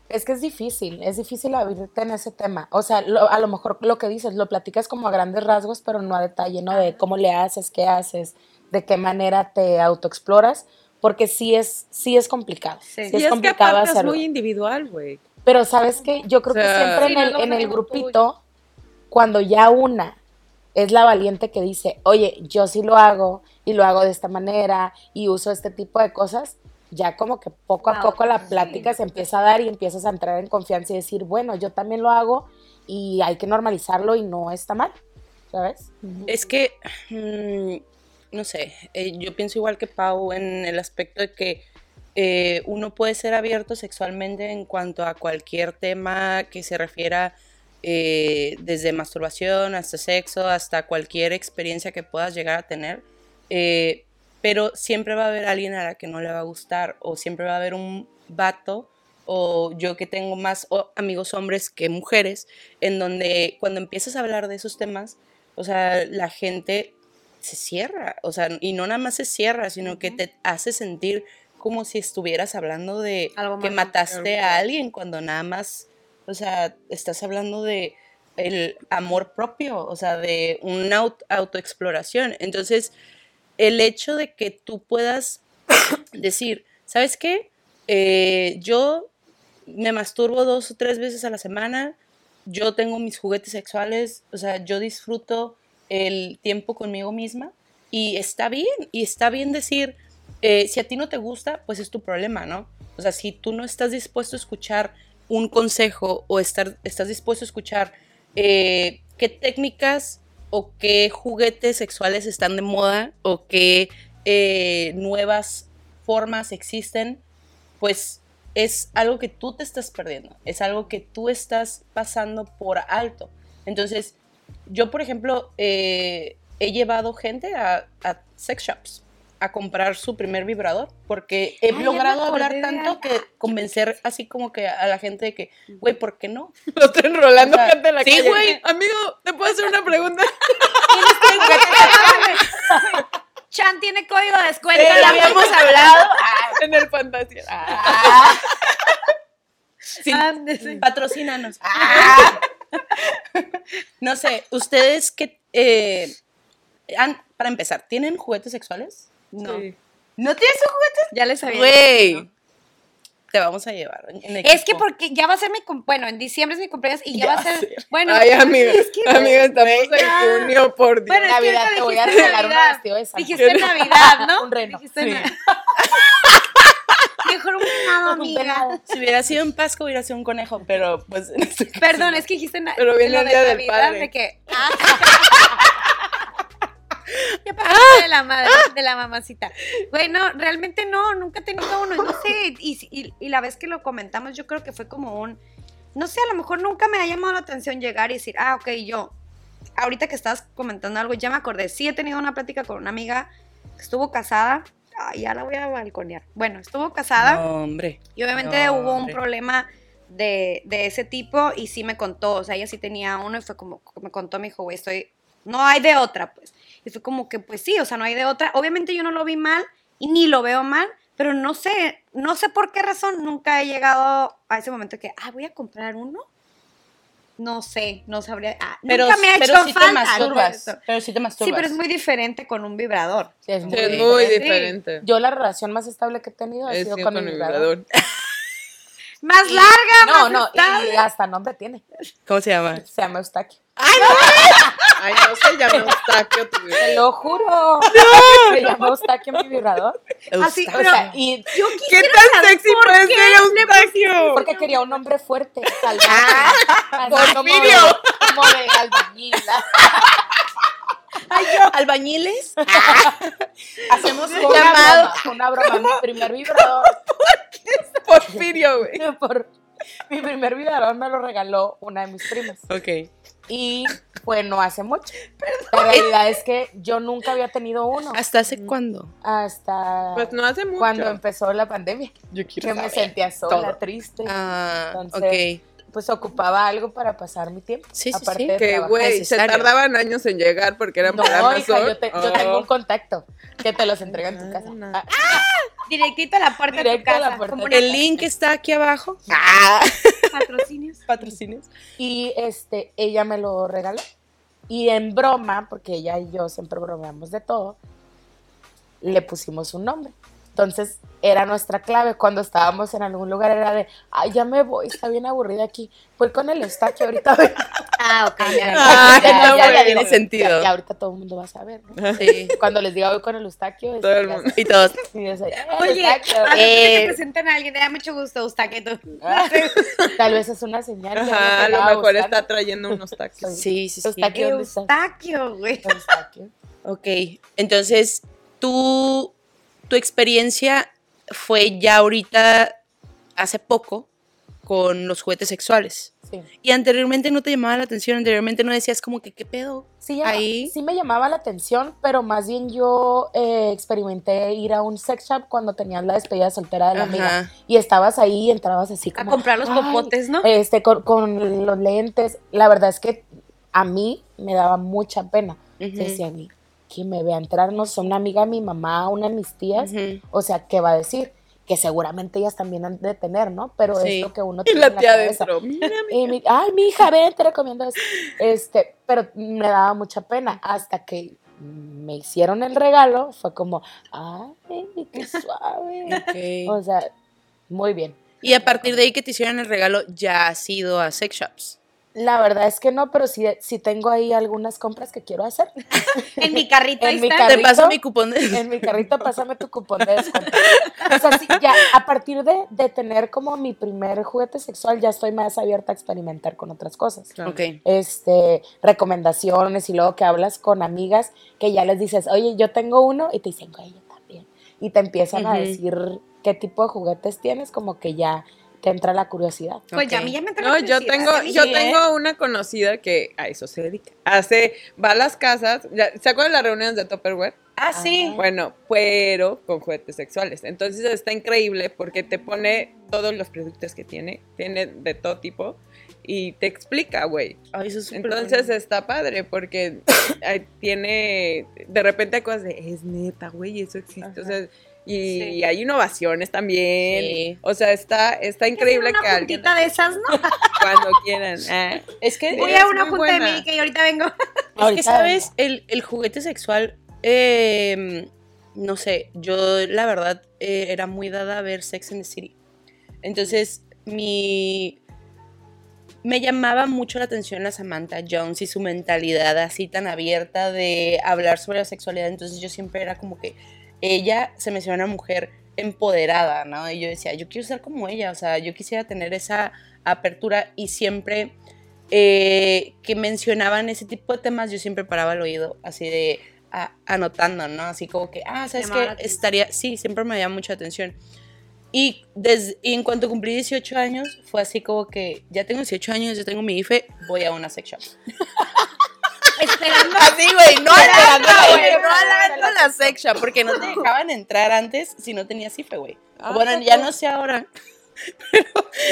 [SPEAKER 5] Es que es difícil, es difícil abrirte en ese tema. O sea, lo- a lo mejor lo que dices, lo platicas como a grandes rasgos, pero no a detalle, ¿no? De cómo le haces, qué haces, de qué manera te autoexploras, porque sí es, sí es complicado.
[SPEAKER 2] Sí.
[SPEAKER 5] Sí,
[SPEAKER 1] Y
[SPEAKER 5] es
[SPEAKER 1] es que
[SPEAKER 5] complicado
[SPEAKER 1] aparte es muy individual, güey.
[SPEAKER 5] Pero sabes qué, yo creo
[SPEAKER 1] O sea,
[SPEAKER 5] que siempre
[SPEAKER 2] Sí,
[SPEAKER 5] en el, en grupito, cuando ya una es la valiente que dice, oye, yo sí lo hago y lo hago de esta manera y uso este tipo de cosas, ya como que poco a poco la
[SPEAKER 2] sí.
[SPEAKER 5] plática se empieza a dar y empiezas a entrar en confianza y decir, bueno, yo también lo hago y hay que normalizarlo y no está mal, ¿sabes?
[SPEAKER 3] Es que, mm, no sé, eh, yo pienso igual que Pau en el aspecto de que eh, uno puede ser abierto sexualmente en cuanto a cualquier tema que se refiera eh, desde masturbación hasta sexo, hasta cualquier experiencia que puedas llegar a tener. eh, pero siempre va a haber alguien a la que no le va a gustar o siempre va a haber un vato o yo que tengo más amigos hombres que mujeres, en donde cuando empiezas a hablar de esos temas, o sea, la gente se cierra, o sea, y no nada más se cierra, sino que te hace sentir como si estuvieras hablando de
[SPEAKER 2] Algo
[SPEAKER 3] que mataste a alguien cuando nada más, o sea, estás hablando de el amor propio, o sea, de una aut- autoexploración. Entonces, el hecho de que tú puedas decir, ¿sabes qué? Eh, yo me masturbo dos o tres veces a la semana, yo tengo mis juguetes sexuales, o sea, yo disfruto el tiempo conmigo misma y está bien, y está bien decir, eh, si a ti no te gusta, pues es tu problema, ¿no? O sea, si tú no estás dispuesto a escuchar un consejo o estar, estás dispuesto a escuchar eh, qué técnicas o qué juguetes sexuales están de moda o qué eh, nuevas formas existen, pues es algo que tú te estás perdiendo, es algo que tú estás pasando por alto. Entonces, yo, por ejemplo, eh, he llevado gente a, a sex shops a comprar su primer vibrador porque he
[SPEAKER 2] Ay,
[SPEAKER 3] logrado hablar tanto que convencer así como que a la gente de que, güey, ¿por qué no?
[SPEAKER 1] Lo estoy enrolando
[SPEAKER 3] O sea,
[SPEAKER 1] gente en la
[SPEAKER 3] sí,
[SPEAKER 1] calle.
[SPEAKER 3] güey.
[SPEAKER 1] Amigo, ¿te puedo hacer una pregunta?
[SPEAKER 2] Chan tiene código de descuento.
[SPEAKER 3] Pero ya habíamos hablado. Ah,
[SPEAKER 1] En el fantasía.
[SPEAKER 3] ah. Sí,
[SPEAKER 2] Ándese.
[SPEAKER 3] patrocínanos. Ah. No sé, ustedes que eh, han- para empezar, ¿tienen juguetes sexuales?
[SPEAKER 2] No.
[SPEAKER 1] Sí.
[SPEAKER 3] ¿No tienes un juguete?
[SPEAKER 2] Ya les había
[SPEAKER 3] Güey,
[SPEAKER 2] dicho,
[SPEAKER 3] te vamos a llevar. en- en.
[SPEAKER 2] Es que porque ya va a ser mi cum- bueno, en diciembre es mi cumpleaños y ya,
[SPEAKER 3] Ya
[SPEAKER 2] va a ser bueno.
[SPEAKER 1] Ay, amiga.
[SPEAKER 2] es que-
[SPEAKER 1] amiga, estamos en junio, por Dios.
[SPEAKER 2] Bueno, es que
[SPEAKER 5] Navidad, te voy a
[SPEAKER 2] dijiste
[SPEAKER 5] regalar un
[SPEAKER 2] Navidad.
[SPEAKER 5] vestido de Santa.
[SPEAKER 2] Dijiste Navidad, ¿no?
[SPEAKER 5] Un reno.
[SPEAKER 2] Dijiste
[SPEAKER 3] Sí.
[SPEAKER 2] na- Mejor un venado,
[SPEAKER 5] Un
[SPEAKER 2] amiga.
[SPEAKER 3] Si hubiera sido en Pascua hubiera sido un conejo, pero pues en este
[SPEAKER 2] Perdón, es que dijiste na-
[SPEAKER 1] Pero viene
[SPEAKER 2] lo
[SPEAKER 1] el
[SPEAKER 2] de
[SPEAKER 1] Día del
[SPEAKER 2] Navidad,
[SPEAKER 1] Padre.
[SPEAKER 2] de que ah. Pasaste de la madre, de la mamacita. Bueno, realmente no, nunca he tenido uno, no sé, y, y- y la vez que lo comentamos, yo creo que fue como un, no sé, a lo mejor nunca me ha llamado la atención llegar y decir, ah, ok, yo, ahorita que estabas comentando algo, ya me acordé, sí he tenido una plática con una amiga que estuvo casada, ay, ya la voy a balconear, bueno, estuvo casada,
[SPEAKER 3] No, hombre.
[SPEAKER 2] y obviamente
[SPEAKER 3] No,
[SPEAKER 2] hubo un
[SPEAKER 3] hombre.
[SPEAKER 2] problema de, de ese tipo y sí me contó, o sea, ella sí tenía uno y fue como, me contó, me dijo, güey, estoy, no hay de otra, pues. Y fue como que, pues sí, o sea, no hay de otra. Obviamente yo no lo vi mal y ni lo veo mal, pero no sé, no sé por qué razón nunca he llegado a ese momento que, ah, voy a comprar uno. No sé, no sabría. ah,
[SPEAKER 3] Pero,
[SPEAKER 2] nunca me ha
[SPEAKER 3] pero
[SPEAKER 2] hecho
[SPEAKER 3] sí te
[SPEAKER 2] falta
[SPEAKER 3] masturbas. Pero sí te masturbas.
[SPEAKER 2] Sí, pero es muy diferente con un vibrador.
[SPEAKER 5] Sí, es muy
[SPEAKER 1] Sí, es
[SPEAKER 5] diferente.
[SPEAKER 1] muy
[SPEAKER 2] Sí.
[SPEAKER 1] diferente.
[SPEAKER 5] Yo la relación más estable que he tenido ha
[SPEAKER 1] Es
[SPEAKER 5] sido
[SPEAKER 1] que
[SPEAKER 5] con, el vibrador.
[SPEAKER 2] Más larga,
[SPEAKER 5] No,
[SPEAKER 2] más
[SPEAKER 5] no, y hasta nombre tiene.
[SPEAKER 3] ¿Cómo se llama?
[SPEAKER 5] Se llama Eustaquio.
[SPEAKER 1] Ay, no se llama Eustaquio tu
[SPEAKER 5] Te lo juro. Se llama Eustaquio mi vibrador.
[SPEAKER 2] Así,
[SPEAKER 5] O sea, y
[SPEAKER 2] yo
[SPEAKER 1] ¿Qué tan sexy puede ser Eustaquio?
[SPEAKER 5] porque quería un hombre fuerte, salvaje. Como de,
[SPEAKER 1] Porfirio.
[SPEAKER 5] como de albañil.
[SPEAKER 3] ¿Albañiles?
[SPEAKER 5] Hacemos
[SPEAKER 3] un
[SPEAKER 5] una
[SPEAKER 3] llamado.
[SPEAKER 5] broma, una broma. Mi primer vibrador,
[SPEAKER 1] Porfirio, güey.
[SPEAKER 5] por, mi primer vibrador me lo regaló una de mis primas.
[SPEAKER 3] Ok.
[SPEAKER 5] Y fue no hace mucho. La realidad es que yo nunca había tenido uno.
[SPEAKER 3] ¿Hasta hace cuándo?
[SPEAKER 5] Hasta
[SPEAKER 1] Pues no hace mucho.
[SPEAKER 5] cuando empezó la pandemia.
[SPEAKER 3] Yo
[SPEAKER 5] Que me sentía sola,
[SPEAKER 3] todo.
[SPEAKER 5] triste.
[SPEAKER 3] Ah,
[SPEAKER 5] Entonces,
[SPEAKER 3] ok.
[SPEAKER 5] Pues ocupaba algo para pasar mi tiempo.
[SPEAKER 3] Sí, sí,
[SPEAKER 5] aparte
[SPEAKER 3] sí.
[SPEAKER 5] de
[SPEAKER 1] Que, güey, se tardaban años en llegar porque eran
[SPEAKER 5] No,
[SPEAKER 1] Amazon.
[SPEAKER 5] hija, yo, te- yo tengo un
[SPEAKER 1] Oh.
[SPEAKER 5] contacto que te los entrega en tu casa.
[SPEAKER 1] Ah, no.
[SPEAKER 5] Ah,
[SPEAKER 2] Directito a la puerta de tu casa.
[SPEAKER 3] El link está aquí abajo. Ah.
[SPEAKER 2] patrocinios.
[SPEAKER 3] Patrocinios.
[SPEAKER 5] Y este, ella me lo regaló. Y en broma, porque ella y yo siempre bromeamos de todo, le pusimos un nombre. Entonces, era nuestra clave. Cuando estábamos en algún lugar, era de, ay, ya me voy, está bien aburrida aquí. Voy con el Eustaquio ahorita. vengo".
[SPEAKER 2] Ah, ok. ya.
[SPEAKER 1] Ah,
[SPEAKER 5] Ya,
[SPEAKER 1] está
[SPEAKER 5] ya, ya,
[SPEAKER 1] bueno.
[SPEAKER 5] digo,
[SPEAKER 3] Tiene sentido.
[SPEAKER 5] Ya, ahorita todo el mundo va a saber, ¿no?
[SPEAKER 3] Sí.
[SPEAKER 5] Cuando les diga voy con el Eustaquio,
[SPEAKER 1] Todo el mundo.
[SPEAKER 3] Y todos.
[SPEAKER 5] Sí, o sea, "Eh,
[SPEAKER 2] Oye,
[SPEAKER 5] Eustaquio".
[SPEAKER 2] a ver que
[SPEAKER 3] Eh.
[SPEAKER 2] te presentan a alguien, te da mucho gusto, Eustaquio.
[SPEAKER 5] Tal vez es una señal. que
[SPEAKER 1] Ajá, a lo mejor
[SPEAKER 5] buscando.
[SPEAKER 1] está trayendo unos taxis.
[SPEAKER 3] Sí, sí, sí.
[SPEAKER 5] Eustaquio.
[SPEAKER 2] Eustaquio, güey.
[SPEAKER 5] Eustaquio.
[SPEAKER 3] Ok, entonces, tú, tu experiencia fue ya ahorita, hace poco, con los juguetes sexuales.
[SPEAKER 5] Sí.
[SPEAKER 3] Y anteriormente no te llamaba la atención, anteriormente no decías como que, ¿qué pedo?
[SPEAKER 5] Sí,
[SPEAKER 3] Ahí.
[SPEAKER 5] sí me llamaba la atención, pero más bien yo eh, experimenté ir a un sex shop cuando tenías la despedida soltera de la amiga. Y estabas ahí y entrabas así
[SPEAKER 2] A
[SPEAKER 5] como...
[SPEAKER 2] comprar los popotes, ¿no?
[SPEAKER 5] Este, con, con los lentes. La verdad es que a mí me daba mucha pena.
[SPEAKER 3] Ujú.
[SPEAKER 5] Decía a mí, ¿quién me ve a entrar? No sé, una amiga de mi mamá, una de mis tías. O sea, ¿qué va a decir? Que seguramente ellas también han de tener, ¿no? Pero
[SPEAKER 3] Sí.
[SPEAKER 5] es lo que uno
[SPEAKER 1] Y
[SPEAKER 5] tiene
[SPEAKER 1] la
[SPEAKER 5] en
[SPEAKER 1] tía adentro. Mira,
[SPEAKER 5] Y mi- ay, mi hija, ven, te recomiendo eso. Este, pero me daba mucha pena hasta que me hicieron el regalo. Fue como, ay, qué suave. O sea, muy bien.
[SPEAKER 3] Y a partir de ahí que te hicieron el regalo, ya has ido a sex shops.
[SPEAKER 5] La verdad es que no, pero sí, sí tengo ahí algunas compras que quiero hacer.
[SPEAKER 2] En mi carrito ahí
[SPEAKER 5] En mi
[SPEAKER 2] está.
[SPEAKER 3] Te
[SPEAKER 5] Carrito.
[SPEAKER 3] paso mi cupón de...
[SPEAKER 5] En mi carrito, pásame tu cupón de descuento. O sea, sí, ya a partir de, de tener como mi primer juguete sexual, ya estoy más abierta a experimentar con otras cosas.
[SPEAKER 1] Claro.
[SPEAKER 3] Ok.
[SPEAKER 5] este, recomendaciones y luego que hablas con amigas que ya les dices, oye, yo tengo uno y te dicen, güey, yo también. Y te empiezan a decir qué tipo de juguetes tienes, como que ya te entra la curiosidad.
[SPEAKER 2] Pues ya a mí ya me entra
[SPEAKER 1] No,
[SPEAKER 2] la
[SPEAKER 1] yo
[SPEAKER 2] curiosidad,
[SPEAKER 1] tengo, yo
[SPEAKER 2] sí, ¿eh?
[SPEAKER 1] tengo una conocida que a eso se dedica. Hace, va a las casas, ya- ¿se acuerdan de las reuniones de Tupperware?
[SPEAKER 3] Ah, sí.
[SPEAKER 1] Bueno, pero con juguetes sexuales. Entonces está increíble porque te pone todos los productos que tiene, tiene de todo tipo y te explica, güey.
[SPEAKER 3] Ay, eso es
[SPEAKER 1] Entonces
[SPEAKER 3] bueno.
[SPEAKER 1] está padre porque tiene, de repente hay cosas de, es neta, güey, eso existe. O sea, y,
[SPEAKER 2] Sí.
[SPEAKER 1] hay innovaciones también.
[SPEAKER 3] Sí.
[SPEAKER 1] O sea, está, está increíble
[SPEAKER 2] una
[SPEAKER 1] que alguien
[SPEAKER 2] de esas, ¿no?
[SPEAKER 1] cuando quieran. ah.
[SPEAKER 3] Es que,
[SPEAKER 2] Voy a una
[SPEAKER 1] muy
[SPEAKER 2] junta de médica y ahorita vengo.
[SPEAKER 3] es que sabes, el, el juguete sexual, eh, no sé, yo la verdad eh, era muy dada a ver Sex and the City. Entonces, mi... Me llamaba mucho la atención la Samantha Jones y su mentalidad así tan abierta de hablar sobre la sexualidad. Entonces yo siempre era como que ella se me hacía una mujer empoderada, ¿no? Y yo decía, yo quiero ser como ella, o sea, yo quisiera tener esa apertura y siempre eh, que mencionaban ese tipo de temas, yo siempre paraba el oído así de a- anotando, ¿no? Así como que, ah, ¿sabes
[SPEAKER 2] atención.
[SPEAKER 3] Estaría, sí, siempre me llamaba mucha atención. Y, desde, y en cuanto cumplí 18 años, fue así como que, ya tengo 18 años, ya tengo mi IFE, voy a una sex shop.
[SPEAKER 2] Esperando.
[SPEAKER 3] Así, güey, no
[SPEAKER 5] Esperando,
[SPEAKER 3] alando,
[SPEAKER 5] güey,
[SPEAKER 3] no alando
[SPEAKER 5] la
[SPEAKER 3] la sex shop, porque no te dejaban entrar antes si no tenías IFE, güey.
[SPEAKER 1] Ah,
[SPEAKER 3] bueno, ya no sé ahora.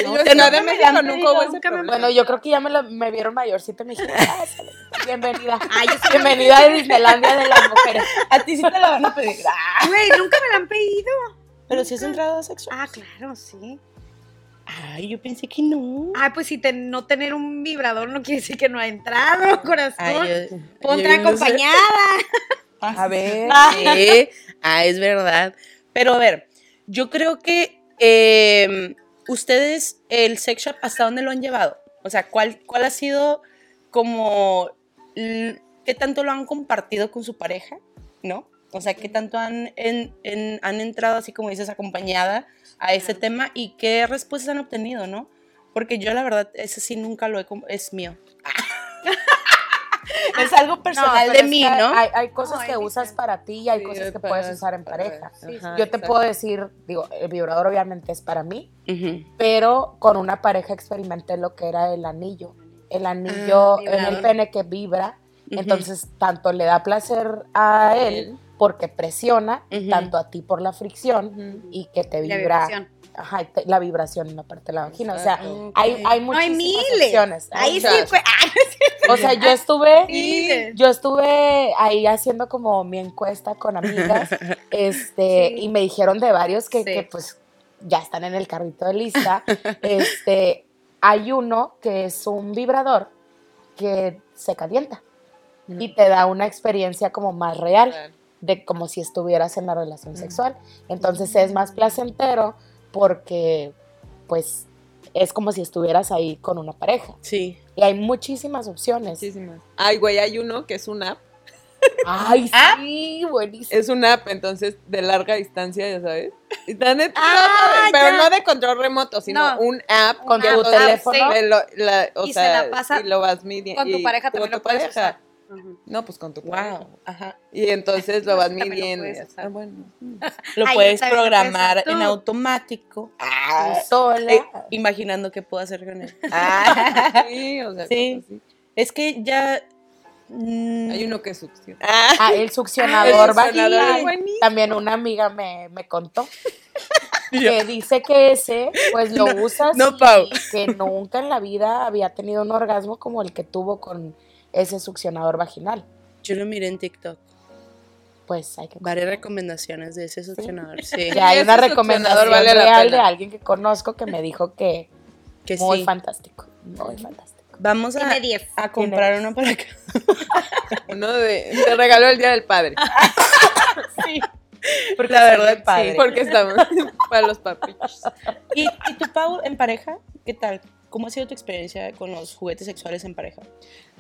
[SPEAKER 1] No,
[SPEAKER 3] Yo nunca me
[SPEAKER 1] nunca hubo ese
[SPEAKER 2] me-.
[SPEAKER 5] Bueno, yo creo que ya me, lo- me vieron mayorcita y me dijeron, "Ah, bienvenida.
[SPEAKER 2] Ay, yo sí-
[SPEAKER 5] Bienvenida a Disneylandia de las mujeres.
[SPEAKER 3] A ti sí te la van a pedir.
[SPEAKER 2] Güey, nunca me la han pedido.
[SPEAKER 3] Pero si has entrado a sexo.
[SPEAKER 2] Ah, claro, sí.
[SPEAKER 3] Ay, yo pensé que no.
[SPEAKER 2] Ay, pues si te- no tener un vibrador no quiere decir que no ha entrado, corazón.
[SPEAKER 3] Ay, yo-
[SPEAKER 2] Ponte
[SPEAKER 3] yo no sé.
[SPEAKER 2] acompañada.
[SPEAKER 5] A ver.
[SPEAKER 3] Sí. Ah, es verdad. Pero a ver, yo creo que eh, ustedes, el sex shop, ¿hasta dónde lo han llevado? O sea, ¿cuál, cuál ha sido como, qué tanto lo han compartido con su pareja? ¿No? O sea, ¿qué tanto han, en- en- han entrado, así como dices, acompañada a ese tema y qué respuestas han obtenido, ¿no? Porque yo la verdad, ese sí nunca lo he, es mío. es algo personal de mí, ¿no?
[SPEAKER 5] Hay, hay cosas
[SPEAKER 2] No,
[SPEAKER 5] que usas para ti y hay
[SPEAKER 1] Sí,
[SPEAKER 5] cosas que puedes usar en pareja.
[SPEAKER 1] sí.
[SPEAKER 5] Yo te
[SPEAKER 1] exacto.
[SPEAKER 5] puedo decir, digo, el vibrador obviamente es para mí, pero con una pareja experimenté lo que era el anillo. El anillo
[SPEAKER 3] Ah,
[SPEAKER 5] en el pene que vibra, entonces tanto le da placer a él porque presiona, tanto a ti por la fricción y que te
[SPEAKER 2] La
[SPEAKER 5] vibra.
[SPEAKER 2] vibración.
[SPEAKER 5] Ajá, te- la vibración en la parte de la vagina. O sea, hay, hay
[SPEAKER 2] No hay
[SPEAKER 5] muchísimas
[SPEAKER 2] miles.
[SPEAKER 5] opciones.
[SPEAKER 2] Ahí sí fue. Ah,
[SPEAKER 5] O sea, yo estuve, yo estuve ahí haciendo como mi encuesta con amigas, este,
[SPEAKER 2] Sí.
[SPEAKER 5] y me dijeron de varios que,
[SPEAKER 2] Sí.
[SPEAKER 5] que, pues ya están en el carrito de lista. Este, hay uno que es un vibrador que se calienta y te da una experiencia como más real
[SPEAKER 1] Claro.
[SPEAKER 5] De como si estuvieras en la relación sexual. Entonces es más placentero porque pues es como si estuvieras ahí con una pareja.
[SPEAKER 3] Sí.
[SPEAKER 5] Y hay muchísimas opciones.
[SPEAKER 1] Muchísimas. Ay, güey, hay uno que es una app.
[SPEAKER 5] Ay,
[SPEAKER 3] ¿Ah?
[SPEAKER 5] sí, buenísimo.
[SPEAKER 1] Es una app, entonces, de larga distancia, ya sabes. Y tan de-
[SPEAKER 2] Ah,
[SPEAKER 1] pero
[SPEAKER 2] ya.
[SPEAKER 1] no de control remoto, sino
[SPEAKER 2] No.
[SPEAKER 1] un app.
[SPEAKER 5] Con tu teléfono.
[SPEAKER 1] le lo- la- o
[SPEAKER 2] Y se la pasa
[SPEAKER 1] y lo vas midiendo.
[SPEAKER 2] Con tu
[SPEAKER 1] y
[SPEAKER 2] pareja
[SPEAKER 1] con
[SPEAKER 2] también
[SPEAKER 1] tu
[SPEAKER 2] lo puedes
[SPEAKER 1] pareja.
[SPEAKER 2] usar.
[SPEAKER 1] No, pues con tu pareja.
[SPEAKER 3] Wow. Ajá.
[SPEAKER 1] Y entonces lo vas
[SPEAKER 2] lo
[SPEAKER 1] midiendo.
[SPEAKER 2] puedes
[SPEAKER 1] y. Ah, bueno.
[SPEAKER 3] Lo
[SPEAKER 2] Ay,
[SPEAKER 3] puedes programar en automático.
[SPEAKER 5] Ah, sola.
[SPEAKER 3] Eh, imaginando qué puedo hacer con él. Ah,
[SPEAKER 1] Sí, o sea,
[SPEAKER 3] Sí. es que ya. mm,
[SPEAKER 1] Hay uno que succiona.
[SPEAKER 5] Ah, el
[SPEAKER 1] El
[SPEAKER 5] succionador
[SPEAKER 1] succionador es buenísimo.
[SPEAKER 5] También una amiga me, me contó que dice que ese, pues lo usas
[SPEAKER 3] no,
[SPEAKER 5] y
[SPEAKER 3] Pau.
[SPEAKER 5] que nunca en la vida había tenido un orgasmo como el que tuvo con ese succionador vaginal.
[SPEAKER 3] Yo lo miré en TikTok.
[SPEAKER 5] Pues hay que
[SPEAKER 3] Varias recomendaciones de ese succionador. Sí.
[SPEAKER 5] Ya hay una recomendación
[SPEAKER 1] vale la
[SPEAKER 5] real de alguien que conozco que me dijo que
[SPEAKER 3] Que
[SPEAKER 5] muy
[SPEAKER 3] sí.
[SPEAKER 5] fantástico, muy fantástico.
[SPEAKER 3] Vamos a,
[SPEAKER 2] Tiene 10.
[SPEAKER 3] a comprar uno para acá.
[SPEAKER 1] Uno de. Te regaló el día del padre.
[SPEAKER 3] Sí. Porque la verdad,
[SPEAKER 5] padre.
[SPEAKER 3] sí.
[SPEAKER 1] Porque estamos para los papichos.
[SPEAKER 3] ¿Y, ¿Y tu Pau en pareja? ¿Qué tal? ¿Cómo ha sido tu experiencia con los juguetes sexuales en pareja?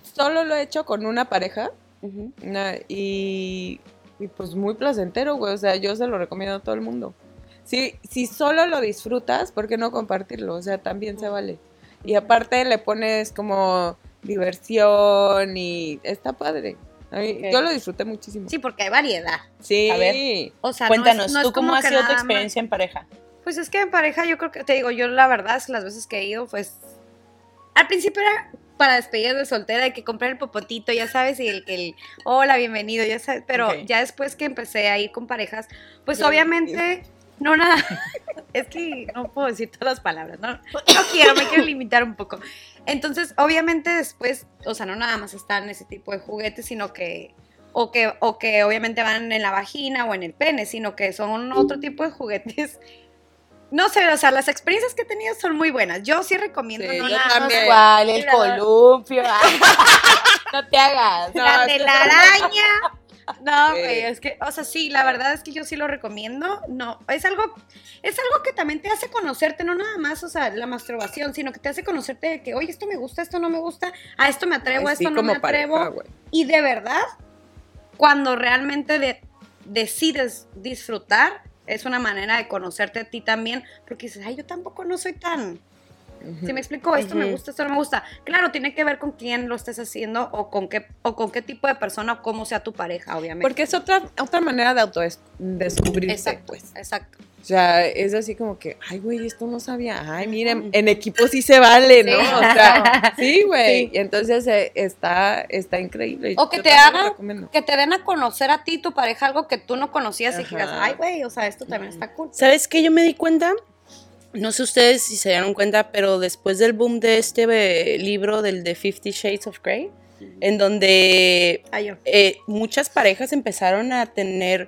[SPEAKER 1] Solo lo he hecho con una pareja. Una- y, y pues muy placentero, güey. O sea, yo se lo recomiendo a todo el mundo. Si, si solo lo disfrutas, ¿por qué no compartirlo? O sea, también se vale. Y aparte le pones como diversión y está padre. Yo lo disfruté muchísimo.
[SPEAKER 2] Sí, porque hay variedad.
[SPEAKER 1] Sí.
[SPEAKER 3] A ver.
[SPEAKER 2] O sea, no es-
[SPEAKER 3] Cuéntanos,
[SPEAKER 2] no
[SPEAKER 3] ¿tú cómo ha sido tu
[SPEAKER 2] más-
[SPEAKER 3] experiencia en pareja?
[SPEAKER 2] Pues es que en pareja yo creo que, te digo, yo la verdad es que las veces que he ido, pues al principio era para despedir de soltera, de que compré el popotito, ya sabes, y el que el, hola, bienvenido, ya sabes, pero ya después que empecé a ir con parejas, pues obviamente, no nada, es que no puedo decir todas las palabras, no, no quiero, me quiero limitar un poco. Entonces, obviamente después, o sea, no nada más están ese tipo de juguetes, sino que o que, o que obviamente van en la vagina o en el pene, sino que son otro tipo de juguetes. No sé, o sea, las experiencias que he tenido son muy buenas. Yo sí recomiendo,
[SPEAKER 1] Sí,
[SPEAKER 2] no
[SPEAKER 1] yo
[SPEAKER 2] nada
[SPEAKER 1] también.
[SPEAKER 5] ¿Cuál? El columpio. no te hagas.
[SPEAKER 1] No,
[SPEAKER 2] la telaraña. No, güey, es que, o sea, sí, la verdad es que yo sí lo recomiendo. No, es algo, es algo que también te hace conocerte, no nada más, o sea, la masturbación, sino que te hace conocerte de que, oye, esto me gusta, esto no me gusta, a esto me atrevo, a esto no me
[SPEAKER 1] pareja,
[SPEAKER 2] atrevo. Y de verdad, cuando realmente de- decides disfrutar, es una manera de conocerte a ti también, porque dices, ay, yo tampoco no soy tan... Si me explico, esto me gusta, esto no me gusta. Claro, tiene que ver con quién lo estés haciendo o con qué, o con qué tipo de persona o cómo sea tu pareja, obviamente.
[SPEAKER 1] Porque es otra, otra manera de autodescubrirte,
[SPEAKER 2] Exacto,
[SPEAKER 1] pues.
[SPEAKER 2] exacto.
[SPEAKER 1] O sea, es así como que, ay, güey, esto no sabía. Ay, miren, en equipo sí se vale, ¿no?
[SPEAKER 2] Sí.
[SPEAKER 1] O sea, sí, güey.
[SPEAKER 2] Sí.
[SPEAKER 1] Y entonces eh, está, está increíble.
[SPEAKER 2] O que
[SPEAKER 1] Yo
[SPEAKER 2] te hagan, que te den a conocer a ti, tu pareja, algo que tú no conocías y que digas,
[SPEAKER 1] Ajá.
[SPEAKER 2] ay, güey, o sea, esto también está cool.
[SPEAKER 3] ¿Sabes qué? Yo me di cuenta, no sé ustedes si se dieron cuenta, pero después del boom de este eh, libro del de Fifty Shades of Grey, en donde
[SPEAKER 2] yo.
[SPEAKER 3] eh, muchas parejas empezaron a tener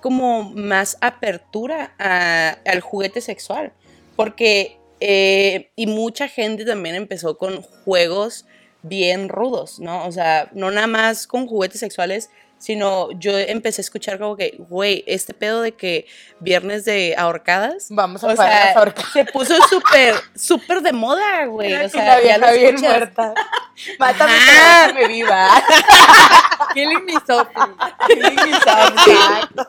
[SPEAKER 3] como más apertura a- al juguete sexual. Porque, eh, y mucha gente también empezó con juegos bien rudos, ¿no? O sea, no nada más con juguetes sexuales, sino yo empecé a escuchar como que, güey, este pedo de que viernes de ahorcadas.
[SPEAKER 5] Vamos a
[SPEAKER 3] O sea,
[SPEAKER 5] las orcas.
[SPEAKER 3] se puso súper, súper de moda, güey. O sea, ya lo
[SPEAKER 5] bien
[SPEAKER 3] escuchas.
[SPEAKER 5] muerta. Mátame, déjame viva.
[SPEAKER 1] Killing me softly.
[SPEAKER 3] Killing me softly.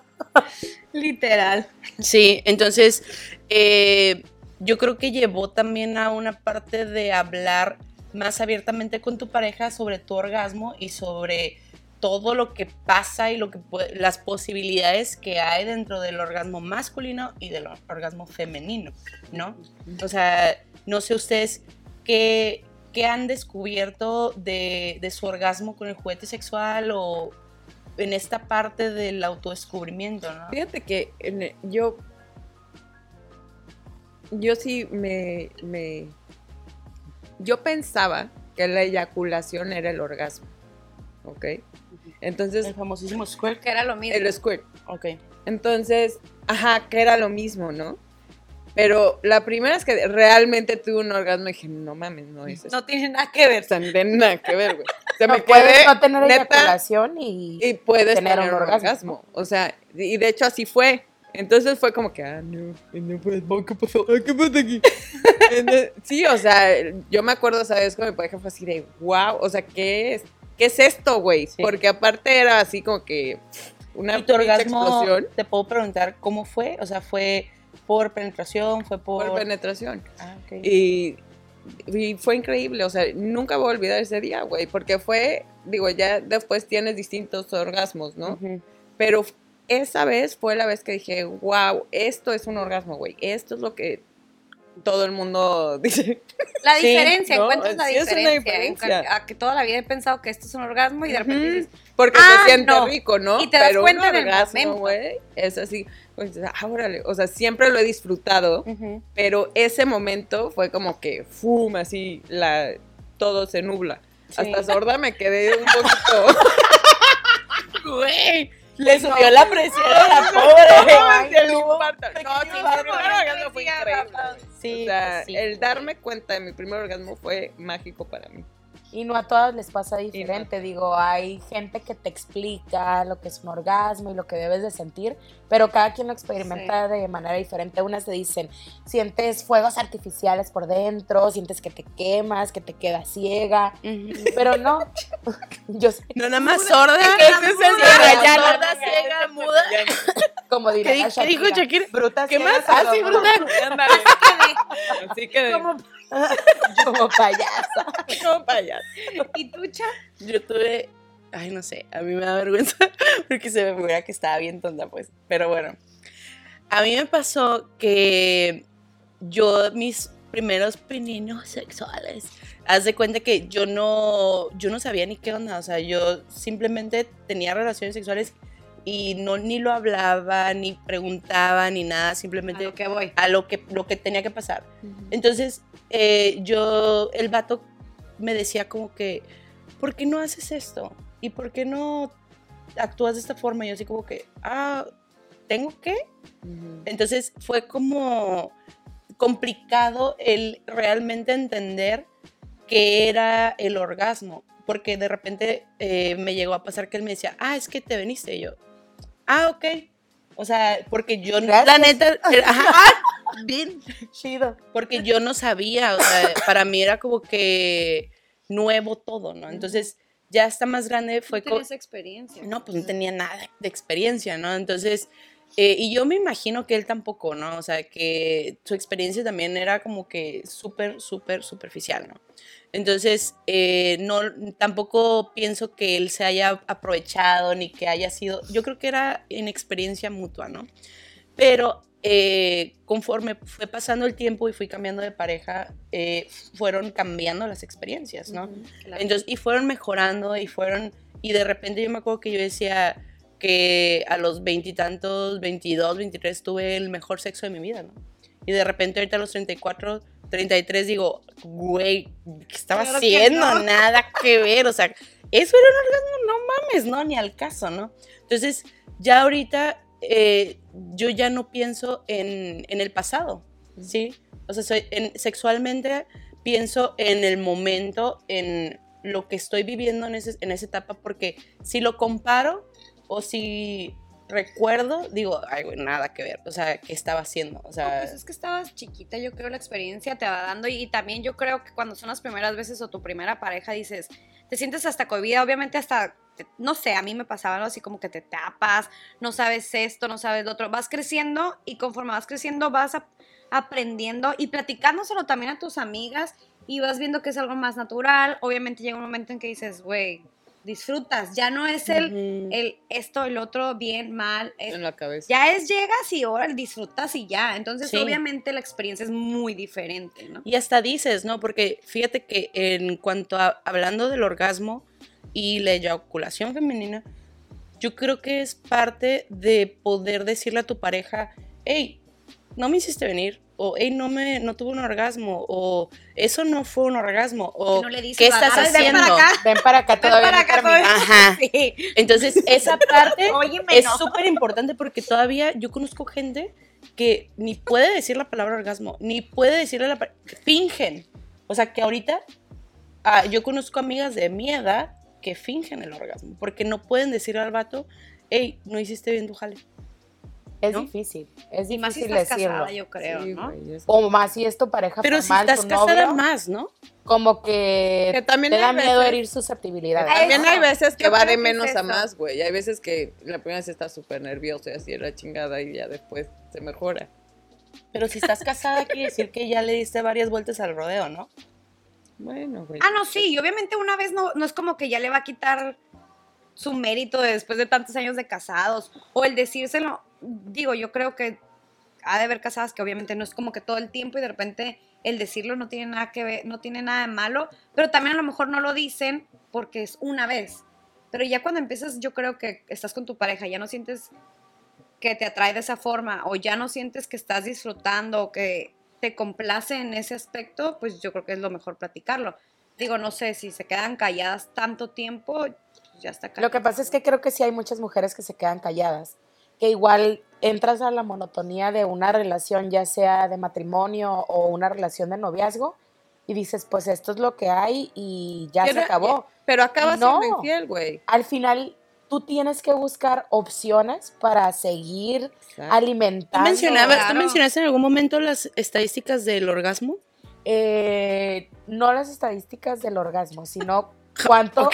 [SPEAKER 2] Literal.
[SPEAKER 3] Sí, entonces eh, yo creo que llevó también a una parte de hablar más abiertamente con tu pareja sobre tu orgasmo y sobre todo lo que pasa y lo que las posibilidades que hay dentro del orgasmo masculino y del or- orgasmo femenino, ¿no? O sea, no sé ustedes qué, qué han descubierto de, de su orgasmo con el juguete sexual o en esta parte del autodescubrimiento, ¿no?
[SPEAKER 1] Fíjate que en- yo. Yo sí me, me. Yo pensaba que la eyaculación era el orgasmo. ¿Ok? Entonces,
[SPEAKER 3] El famosísimo squirt.
[SPEAKER 2] Que era lo mismo.
[SPEAKER 1] el squirt.
[SPEAKER 3] Ok.
[SPEAKER 1] Entonces, ajá, que era lo mismo, ¿no? Pero la primera vez que realmente tuve un orgasmo dije, no mames, no es eso.
[SPEAKER 2] No tiene nada que ver.
[SPEAKER 1] O sea, de nada que ver, güey. Se
[SPEAKER 5] No
[SPEAKER 1] me
[SPEAKER 5] puedes
[SPEAKER 1] quedé
[SPEAKER 5] no tener
[SPEAKER 1] neta,
[SPEAKER 5] eyaculación y,
[SPEAKER 1] y puedes
[SPEAKER 5] tener
[SPEAKER 1] tener,
[SPEAKER 5] un orgasmo.
[SPEAKER 1] orgasmo. O sea, y de hecho así fue. Entonces fue como que, ah, no, no pues, ¿qué pasó? ¿Qué pasa aquí? Entonces, sí, o sea, yo me acuerdo, ¿sabes? Con mi pareja fue así de, wow, o sea, ¿qué es, qué es esto, güey?
[SPEAKER 3] Sí.
[SPEAKER 1] Porque aparte era así como que una
[SPEAKER 3] ¿Y tu orgasmo,
[SPEAKER 1] explosión
[SPEAKER 3] te puedo preguntar cómo fue? O sea, ¿fue por penetración? ¿Fue por...?
[SPEAKER 1] por penetración.
[SPEAKER 3] Ah, ok.
[SPEAKER 1] Y, y fue increíble, o sea, nunca voy a olvidar ese día, güey, porque fue, digo, ya después tienes distintos orgasmos, ¿no? Pero esa vez fue la vez que dije, wow, esto es un orgasmo, güey. Esto es lo que todo el mundo dice.
[SPEAKER 2] La
[SPEAKER 1] Sí,
[SPEAKER 2] diferencia,
[SPEAKER 1] ¿no?
[SPEAKER 2] encuentras la
[SPEAKER 1] Sí, es una
[SPEAKER 2] diferencia.
[SPEAKER 1] diferencia.
[SPEAKER 2] en- A que toda la vida he pensado que esto es un orgasmo y de repente dices,
[SPEAKER 1] Porque
[SPEAKER 2] Ah,
[SPEAKER 1] se siente
[SPEAKER 2] no.
[SPEAKER 1] rico, ¿no?
[SPEAKER 2] Y te das
[SPEAKER 1] Pero
[SPEAKER 2] cuenta
[SPEAKER 1] un orgasmo, güey, es así. pues, ah, órale. O sea, siempre lo he disfrutado, pero ese momento fue como que, ¡fum! Así, la, todo se nubla.
[SPEAKER 3] Sí.
[SPEAKER 1] Hasta sorda me quedé un poquito.
[SPEAKER 3] Güey, le
[SPEAKER 1] No.
[SPEAKER 3] subió la presión a la
[SPEAKER 1] No,
[SPEAKER 3] pobre.
[SPEAKER 1] sí, el infarto. No,
[SPEAKER 3] pequeño
[SPEAKER 1] sí, mi
[SPEAKER 3] infarto.
[SPEAKER 1] primer orgasmo fue increíble.
[SPEAKER 3] Sí,
[SPEAKER 1] o sea,
[SPEAKER 3] pues sí.
[SPEAKER 1] el darme cuenta de mi primer orgasmo fue mágico para mí.
[SPEAKER 5] Y no a todas les pasa diferente, digo, hay gente que te explica lo que es un orgasmo y lo que debes de sentir, pero cada quien lo experimenta de manera diferente. Unas te dicen, sientes fuegos artificiales por dentro, sientes que te quemas, que te quedas ciega,
[SPEAKER 3] Ujú.
[SPEAKER 5] pero no, yo sé,
[SPEAKER 3] No, nada más sorda.
[SPEAKER 1] Es no,
[SPEAKER 3] sorda,
[SPEAKER 1] no,
[SPEAKER 3] ciega,
[SPEAKER 1] no,
[SPEAKER 3] muda.
[SPEAKER 5] Como
[SPEAKER 3] ¿Qué,
[SPEAKER 5] diría
[SPEAKER 3] di- qué dijo Shakira?
[SPEAKER 5] Bruta,
[SPEAKER 3] ¿Qué más? Ah, sí,
[SPEAKER 5] sordomuda,
[SPEAKER 3] bruta.
[SPEAKER 1] Así que
[SPEAKER 2] Como,
[SPEAKER 5] Como payasa.
[SPEAKER 1] como payaso.
[SPEAKER 2] ¿Y tú, Cha?
[SPEAKER 3] Yo tuve, ay, no sé, a mí me da vergüenza porque se me figura que estaba bien tonta, pues. Pero bueno, A mí me pasó que yo, mis primeros pininos sexuales, haz de cuenta que yo no, yo no sabía ni qué onda, o sea, yo simplemente tenía relaciones sexuales y no ni lo hablaba, ni preguntaba, ni nada, simplemente
[SPEAKER 2] A lo que voy.
[SPEAKER 3] a lo que, lo que tenía que pasar. Entonces, eh, yo, el vato me decía como que, ¿por qué no haces esto? ¿Y por qué no actúas de esta forma? Y yo así como que, ah, ¿tengo que? Entonces fue como complicado el realmente entender qué era el orgasmo, porque de repente eh, me llegó a pasar que él me decía, ah, es que te veniste y yo, ah, ok. O sea, porque yo, la
[SPEAKER 5] Gracias.
[SPEAKER 3] neta, eh, ajá, ah, bien,
[SPEAKER 5] Chido.
[SPEAKER 3] porque yo no sabía, o sea, para mí era como que nuevo todo, ¿no? Entonces, ya está más grande, fue
[SPEAKER 2] No tienes experiencia.
[SPEAKER 3] no, pues no tenía nada de experiencia, ¿no? Entonces, eh, y yo me imagino que él tampoco, ¿no? O sea, que su experiencia también era como que súper, súper superficial, ¿no? Entonces, eh, no, tampoco pienso que él se haya aprovechado ni que haya sido, yo creo que era en experiencia mutua, ¿no? Pero eh, conforme fue pasando el tiempo y fui cambiando de pareja, eh, fueron cambiando las experiencias, ¿no?
[SPEAKER 2] Claro.
[SPEAKER 3] Entonces, y fueron mejorando y fueron, y de repente yo me acuerdo que yo decía que a los veintitantos, 22, 23 tuve el mejor sexo de mi vida, ¿no? Y de repente ahorita a los 34, 33 digo, güey, ¿qué estaba
[SPEAKER 2] Claro que
[SPEAKER 3] haciendo?
[SPEAKER 2] no.
[SPEAKER 3] Nada que ver, o sea, eso era un orgasmo, no mames, no, ni al caso, ¿no? Entonces, ya ahorita eh, yo ya no pienso en, en el pasado, ¿sí? O sea, soy, en- sexualmente pienso en el momento, en lo que estoy viviendo en, ese- en esa etapa, porque si lo comparo o si recuerdo, digo, ay, güey, nada que ver, o sea, ¿qué estaba haciendo? O
[SPEAKER 2] No,
[SPEAKER 3] sea,
[SPEAKER 2] pues es que estabas chiquita, yo creo la experiencia te va dando y, también yo creo que cuando son las primeras veces o tu primera pareja dices, te sientes hasta cohibida, obviamente hasta, no sé, a mí me pasaba algo así como que te tapas, no sabes esto, no sabes lo otro, vas creciendo y conforme vas creciendo vas ap- aprendiendo y platicándoselo también a tus amigas y vas viendo que es algo más natural, obviamente llega un momento en que dices, güey, disfrutas, ya no es el, el esto, el otro, bien, mal, es-
[SPEAKER 1] En la cabeza.
[SPEAKER 2] ya es llegas y ahora disfrutas y ya. Entonces,
[SPEAKER 3] Sí.
[SPEAKER 2] obviamente la experiencia es muy diferente, ¿no?
[SPEAKER 3] Y hasta dices, ¿no? Porque fíjate que en cuanto a hablando del orgasmo y la eyaculación femenina, yo creo que es parte de poder decirle a tu pareja, hey, no me hiciste venir, o hey, no me, no tuve un orgasmo, o eso no fue un orgasmo, o
[SPEAKER 2] no le
[SPEAKER 3] ¿qué estás
[SPEAKER 2] "Agarra, ven
[SPEAKER 3] haciendo?
[SPEAKER 2] para acá,
[SPEAKER 5] Ven para acá
[SPEAKER 2] ven
[SPEAKER 5] todavía
[SPEAKER 2] para
[SPEAKER 5] no
[SPEAKER 2] acá,
[SPEAKER 3] Ajá.
[SPEAKER 2] Sí.
[SPEAKER 3] Entonces, esa parte
[SPEAKER 2] Óyeme,
[SPEAKER 3] es
[SPEAKER 2] no.
[SPEAKER 3] súper importante porque todavía yo conozco gente que ni puede decir la palabra orgasmo, ni puede decirle la palabra... Fingen. O sea, que ahorita ah, yo conozco amigas de mi edad que fingen el orgasmo porque no pueden decirle al vato, hey, no hiciste bien tu jale.
[SPEAKER 5] Es
[SPEAKER 3] ¿no?
[SPEAKER 5] difícil, es
[SPEAKER 2] Y más si
[SPEAKER 5] difícil
[SPEAKER 2] estás
[SPEAKER 5] decirlo.
[SPEAKER 2] casada, yo creo,
[SPEAKER 1] Sí,
[SPEAKER 2] ¿no?
[SPEAKER 1] güey, es-
[SPEAKER 5] O más si es tu pareja
[SPEAKER 3] Pero si estás
[SPEAKER 5] tu
[SPEAKER 3] casada
[SPEAKER 5] novio,
[SPEAKER 3] más, ¿no?
[SPEAKER 5] como que,
[SPEAKER 1] Que también
[SPEAKER 5] te da
[SPEAKER 1] hay
[SPEAKER 5] miedo
[SPEAKER 1] veces-
[SPEAKER 5] herir susceptibilidades.
[SPEAKER 2] Ay,
[SPEAKER 1] También hay veces que
[SPEAKER 2] Yo
[SPEAKER 1] va de
[SPEAKER 2] que es
[SPEAKER 1] menos a más, güey. Hay veces que la primera vez está súper nervioso y así la chingada y ya después se mejora.
[SPEAKER 3] Pero si estás casada quiere decir que ya le diste varias vueltas al rodeo, ¿no?
[SPEAKER 1] Bueno, güey.
[SPEAKER 2] Ah, no, sí, y obviamente una vez no, no es como que ya le va a quitar su mérito de después de tantos años de casados, o el decírselo, digo, yo creo que ha de haber casadas que obviamente no es como que todo el tiempo y de repente el decirlo no tiene nada que ver, no tiene nada de malo, pero también a lo mejor no lo dicen porque es una vez. Pero ya cuando empiezas, yo creo que estás con tu pareja, ya no sientes que te atrae de esa forma, o ya no sientes que estás disfrutando, o que te complace en ese aspecto, pues yo creo que es lo mejor platicarlo. Digo, no sé, si se quedan calladas tanto tiempo, ya está
[SPEAKER 5] Lo que pasa es que creo que sí hay muchas mujeres que se quedan calladas, que igual entras a la monotonía de una relación, ya sea de matrimonio o una relación de noviazgo, y dices, pues esto es lo que hay y ya se acabó.
[SPEAKER 1] Pero acaba
[SPEAKER 5] No.
[SPEAKER 1] siendo infiel, güey.
[SPEAKER 5] Al final, tú tienes que buscar opciones para seguir
[SPEAKER 3] ¿Tú
[SPEAKER 5] alimentando.
[SPEAKER 3] mencionabas, ¿Tú mencionaste en algún momento las estadísticas del orgasmo?
[SPEAKER 5] Eh, no las estadísticas del orgasmo, sino cuánto,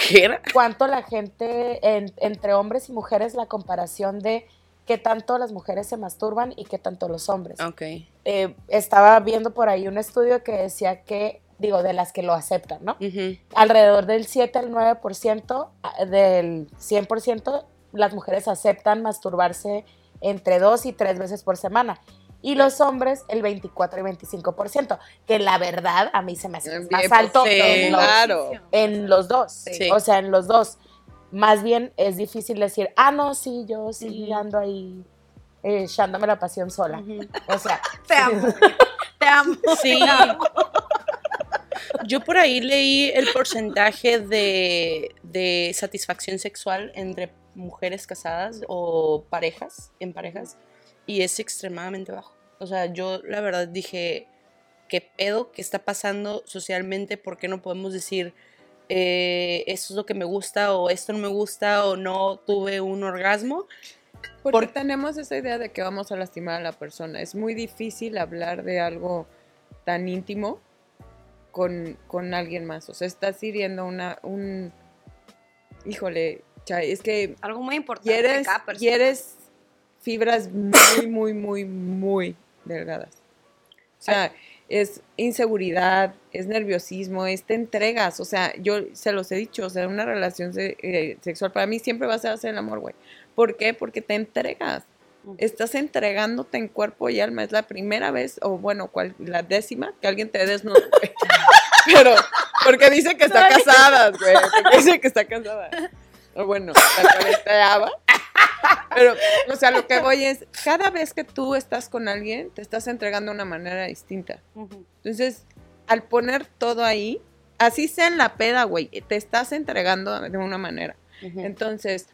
[SPEAKER 5] cuánto la gente, en- entre hombres y mujeres, la comparación de qué tanto las mujeres se masturban y qué tanto los hombres.
[SPEAKER 3] Ok.
[SPEAKER 5] Eh, estaba viendo por ahí un estudio que decía que, digo, de las que lo aceptan, ¿no? Alrededor del 7 al 9% a- del 100% las mujeres aceptan masturbarse entre dos y tres veces por semana. Y los hombres el 24 y 25%, que la verdad a mí se me hace más
[SPEAKER 1] pues,
[SPEAKER 5] alto
[SPEAKER 3] sí,
[SPEAKER 5] en, los,
[SPEAKER 1] claro.
[SPEAKER 5] en los dos.
[SPEAKER 3] Sí.
[SPEAKER 5] O sea, en los dos. Más bien es difícil decir, ah, no, sí, yo sí ando ahí eh, echándome la pasión sola. O sea,
[SPEAKER 2] Te amo. Te amo.
[SPEAKER 3] Sí. Yo por ahí leí el porcentaje de, de satisfacción sexual entre mujeres casadas o parejas, en parejas, y es extremadamente bajo. O sea, yo la verdad dije, ¿qué pedo? ¿Qué está pasando socialmente? ¿Por qué no podemos decir, eh, esto es lo que me gusta o esto no me gusta o no tuve un orgasmo?
[SPEAKER 1] Porque
[SPEAKER 3] Por-
[SPEAKER 1] tenemos esa idea de que vamos a lastimar a la persona. Es muy difícil hablar de algo tan íntimo con, con alguien más. O sea, estás hiriendo una, un... Híjole, Chay, es que
[SPEAKER 2] Algo muy importante. de
[SPEAKER 1] quieres,
[SPEAKER 2] cada persona.
[SPEAKER 1] quieres fibras muy, muy, muy, muy delgadas. O sea, es inseguridad, es nerviosismo, es te entregas. O sea, yo se los he dicho, o sea, una relación se- eh, sexual para mí siempre va a ser hacer el amor, güey. ¿Por qué? Porque te entregas. Estás entregándote en cuerpo y alma. Es la primera vez, o bueno, cual, la décima, que alguien te desnuda. güey. Pero, porque dice que está casada, güey. Porque dice que está casada. O bueno, la. Pero, o sea, lo que voy es, cada vez que tú estás con alguien, te estás entregando de una manera distinta. Entonces, al poner todo ahí, así sea en la peda, güey, te estás entregando de una manera. Entonces,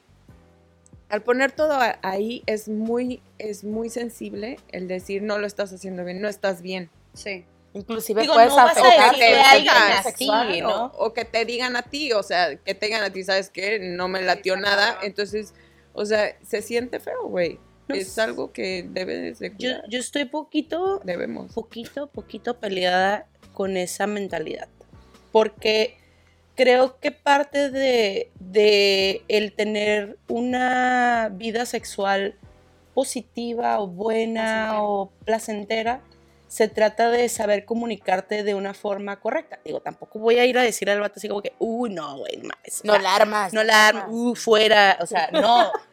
[SPEAKER 1] al poner todo ahí, es muy, es muy sensible el decir, no lo estás haciendo bien, no estás bien.
[SPEAKER 2] Sí.
[SPEAKER 5] inclusive
[SPEAKER 3] Digo,
[SPEAKER 5] puedes
[SPEAKER 3] no vas a así. ¿no?
[SPEAKER 1] O, o que te digan a ti, o sea, que te digan a ti, ¿sabes qué? No me latió nada. Entonces, o sea, se siente feo, güey.
[SPEAKER 3] No
[SPEAKER 1] es algo que debes de
[SPEAKER 3] Yo,
[SPEAKER 1] cuidar.
[SPEAKER 3] yo estoy poquito
[SPEAKER 1] Debemos.
[SPEAKER 3] poquito, poquito peleada con esa mentalidad. Porque creo que parte de, de el tener una vida sexual positiva o buena
[SPEAKER 2] Placentera.
[SPEAKER 3] o placentera, se trata de saber comunicarte de una forma correcta. Digo, tampoco voy a ir a decir al vato así como que, uy, no, güey, no mames".
[SPEAKER 5] No la armas.
[SPEAKER 3] no la arma, uh, fuera, o sea, no.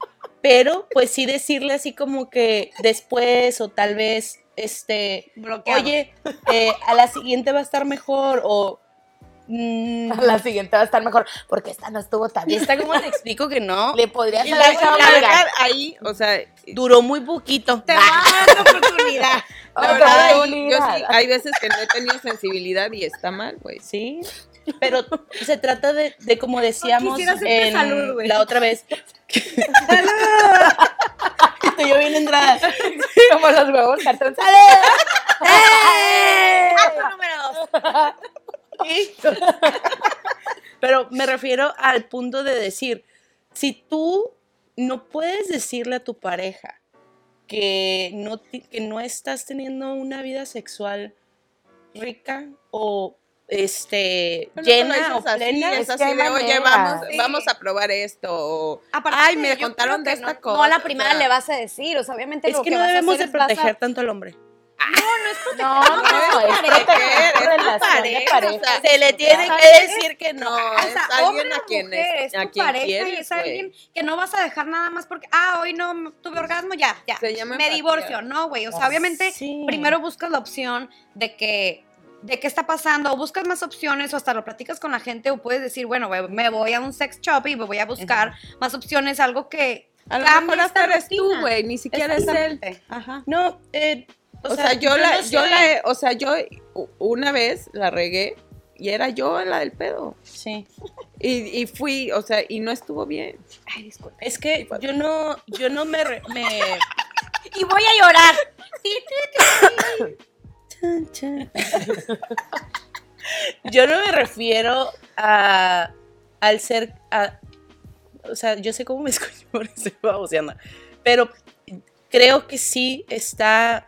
[SPEAKER 3] Pero pues sí decirle así como que después o tal vez, este,
[SPEAKER 2] Bloqueado.
[SPEAKER 3] oye, eh, a la siguiente va a estar mejor o... mm,
[SPEAKER 5] A la siguiente va a estar mejor, porque esta no estuvo tan
[SPEAKER 3] y
[SPEAKER 5] bien.
[SPEAKER 3] está como le explico que no.
[SPEAKER 5] Le podrías haber
[SPEAKER 1] la,
[SPEAKER 5] echado
[SPEAKER 1] la verdad, ahí, o sea,
[SPEAKER 3] Duró muy poquito.
[SPEAKER 2] Te va a dar oportunidad.
[SPEAKER 1] la verdad, yo sí, hay veces que no he tenido sensibilidad y está mal, güey.
[SPEAKER 3] Sí, pero se trata de, de como decíamos en
[SPEAKER 2] salud,
[SPEAKER 3] la otra vez. Estoy yo bien entrada.
[SPEAKER 5] Como los huevos cartón.
[SPEAKER 2] Acto número dos.
[SPEAKER 3] Pero me refiero al punto de decir, si tú no puedes decirle a tu pareja que no, que no estás teniendo una vida sexual rica o este
[SPEAKER 1] Pero no
[SPEAKER 3] llena o plena,
[SPEAKER 1] es
[SPEAKER 5] es
[SPEAKER 1] así de, oye, vamos,
[SPEAKER 2] Sí.
[SPEAKER 1] vamos a probar esto. o,
[SPEAKER 2] Aparte,
[SPEAKER 1] Ay, me contaron de esta
[SPEAKER 2] no,
[SPEAKER 1] cosa,
[SPEAKER 2] No a la
[SPEAKER 1] o
[SPEAKER 2] primera
[SPEAKER 1] sea.
[SPEAKER 2] le vas a decir, o sea, obviamente
[SPEAKER 3] es
[SPEAKER 2] lo
[SPEAKER 3] que
[SPEAKER 2] que
[SPEAKER 3] no
[SPEAKER 2] vas a
[SPEAKER 3] debemos
[SPEAKER 2] hacer
[SPEAKER 3] de
[SPEAKER 2] es
[SPEAKER 3] proteger tanto al hombre.
[SPEAKER 5] No, no, no, es proteger tu
[SPEAKER 1] es tu
[SPEAKER 5] relación de
[SPEAKER 1] pareja,
[SPEAKER 5] pareja.
[SPEAKER 1] o sea,
[SPEAKER 3] Se le tiene que decir que no.
[SPEAKER 1] No,
[SPEAKER 2] O
[SPEAKER 1] es
[SPEAKER 2] sea,
[SPEAKER 1] alguien
[SPEAKER 2] hombre
[SPEAKER 1] a quien,
[SPEAKER 2] mujer,
[SPEAKER 1] es,
[SPEAKER 2] es
[SPEAKER 1] a
[SPEAKER 2] tu
[SPEAKER 1] quien
[SPEAKER 2] pareja
[SPEAKER 1] quieres,
[SPEAKER 2] y es alguien que no vas a dejar nada más porque, ah, hoy no tuve orgasmo, ya, ya.
[SPEAKER 1] Se llama
[SPEAKER 2] Me
[SPEAKER 1] empatía.
[SPEAKER 2] divorcio, no, güey. O sea,
[SPEAKER 5] Ah,
[SPEAKER 2] obviamente,
[SPEAKER 3] sí.
[SPEAKER 2] primero buscas la opción de que de qué está pasando, o buscas más opciones, o hasta lo platicas con la gente, o puedes decir, bueno, me voy a un sex shop y me voy a buscar más opciones, algo que
[SPEAKER 1] A lo mejor hasta eres tú, güey, ni siquiera es él. Ajá.
[SPEAKER 3] No, eh,
[SPEAKER 1] O, sea, yo, la,
[SPEAKER 3] no
[SPEAKER 1] yo la, o sea, yo una vez la regué y era yo la del pedo.
[SPEAKER 3] Sí.
[SPEAKER 1] Y, y fui, o sea, y no estuvo bien.
[SPEAKER 2] Ay, disculpa.
[SPEAKER 3] Es que yo no, yo no me, me
[SPEAKER 2] Y voy a llorar. Sí,
[SPEAKER 3] Yo no me refiero a al ser o sea, yo sé cómo me escucho por estoy baboseando, pero creo que sí está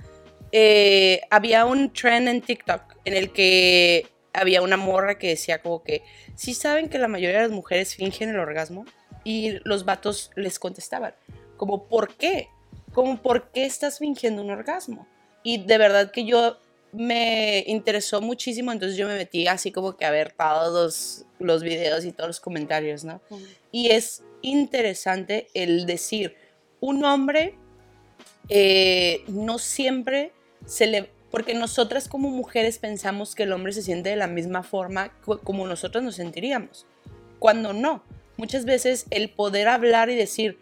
[SPEAKER 3] eh, había un trend en TikTok en el que había una morra que decía como que sí saben que la mayoría de las mujeres fingen el orgasmo y los vatos les contestaban como ¿por qué? Como ¿por qué estás fingiendo un orgasmo? Y de verdad que yo me interesó muchísimo, entonces yo me metí así como que a ver todos los, los videos y todos los comentarios, ¿no? Y es interesante el decir, un hombre eh, no siempre se le... Porque nosotras como mujeres pensamos que el hombre se siente de la misma forma co- como nosotros nos sentiríamos. Cuando no. Muchas veces el poder hablar y decir,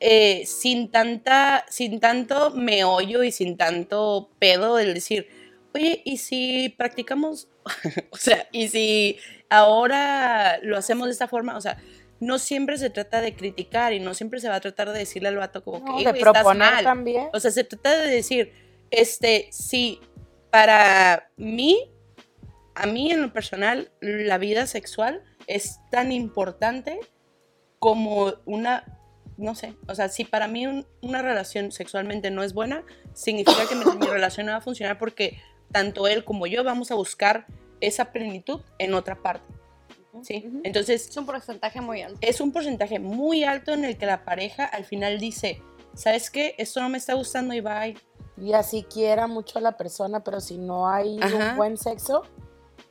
[SPEAKER 3] eh, sin, tanta, sin tanto meollo y sin tanto pedo, el decir, oye, ¿y si practicamos? o sea, ¿y si ahora lo hacemos de esta forma? O sea, no siempre se trata de criticar y no siempre se va a tratar de decirle al vato como que,
[SPEAKER 5] No,
[SPEAKER 3] "Ey,
[SPEAKER 5] de
[SPEAKER 3] estás mal".
[SPEAKER 5] también.
[SPEAKER 3] O sea, se trata de decir, este, si para mí, a mí en lo personal, la vida sexual es tan importante como una, no sé, o sea, si para mí un- una relación sexualmente no es buena, significa que mi, mi relación no va a funcionar porque tanto él como yo vamos a buscar esa plenitud en otra parte. ¿sí? Entonces,
[SPEAKER 2] Es un porcentaje muy alto.
[SPEAKER 3] es un porcentaje muy alto en el que la pareja al final dice, ¿sabes qué? Esto no me está gustando y bye.
[SPEAKER 5] Y así quiera mucho a la persona, pero si no hay
[SPEAKER 3] Ajá.
[SPEAKER 5] un buen sexo,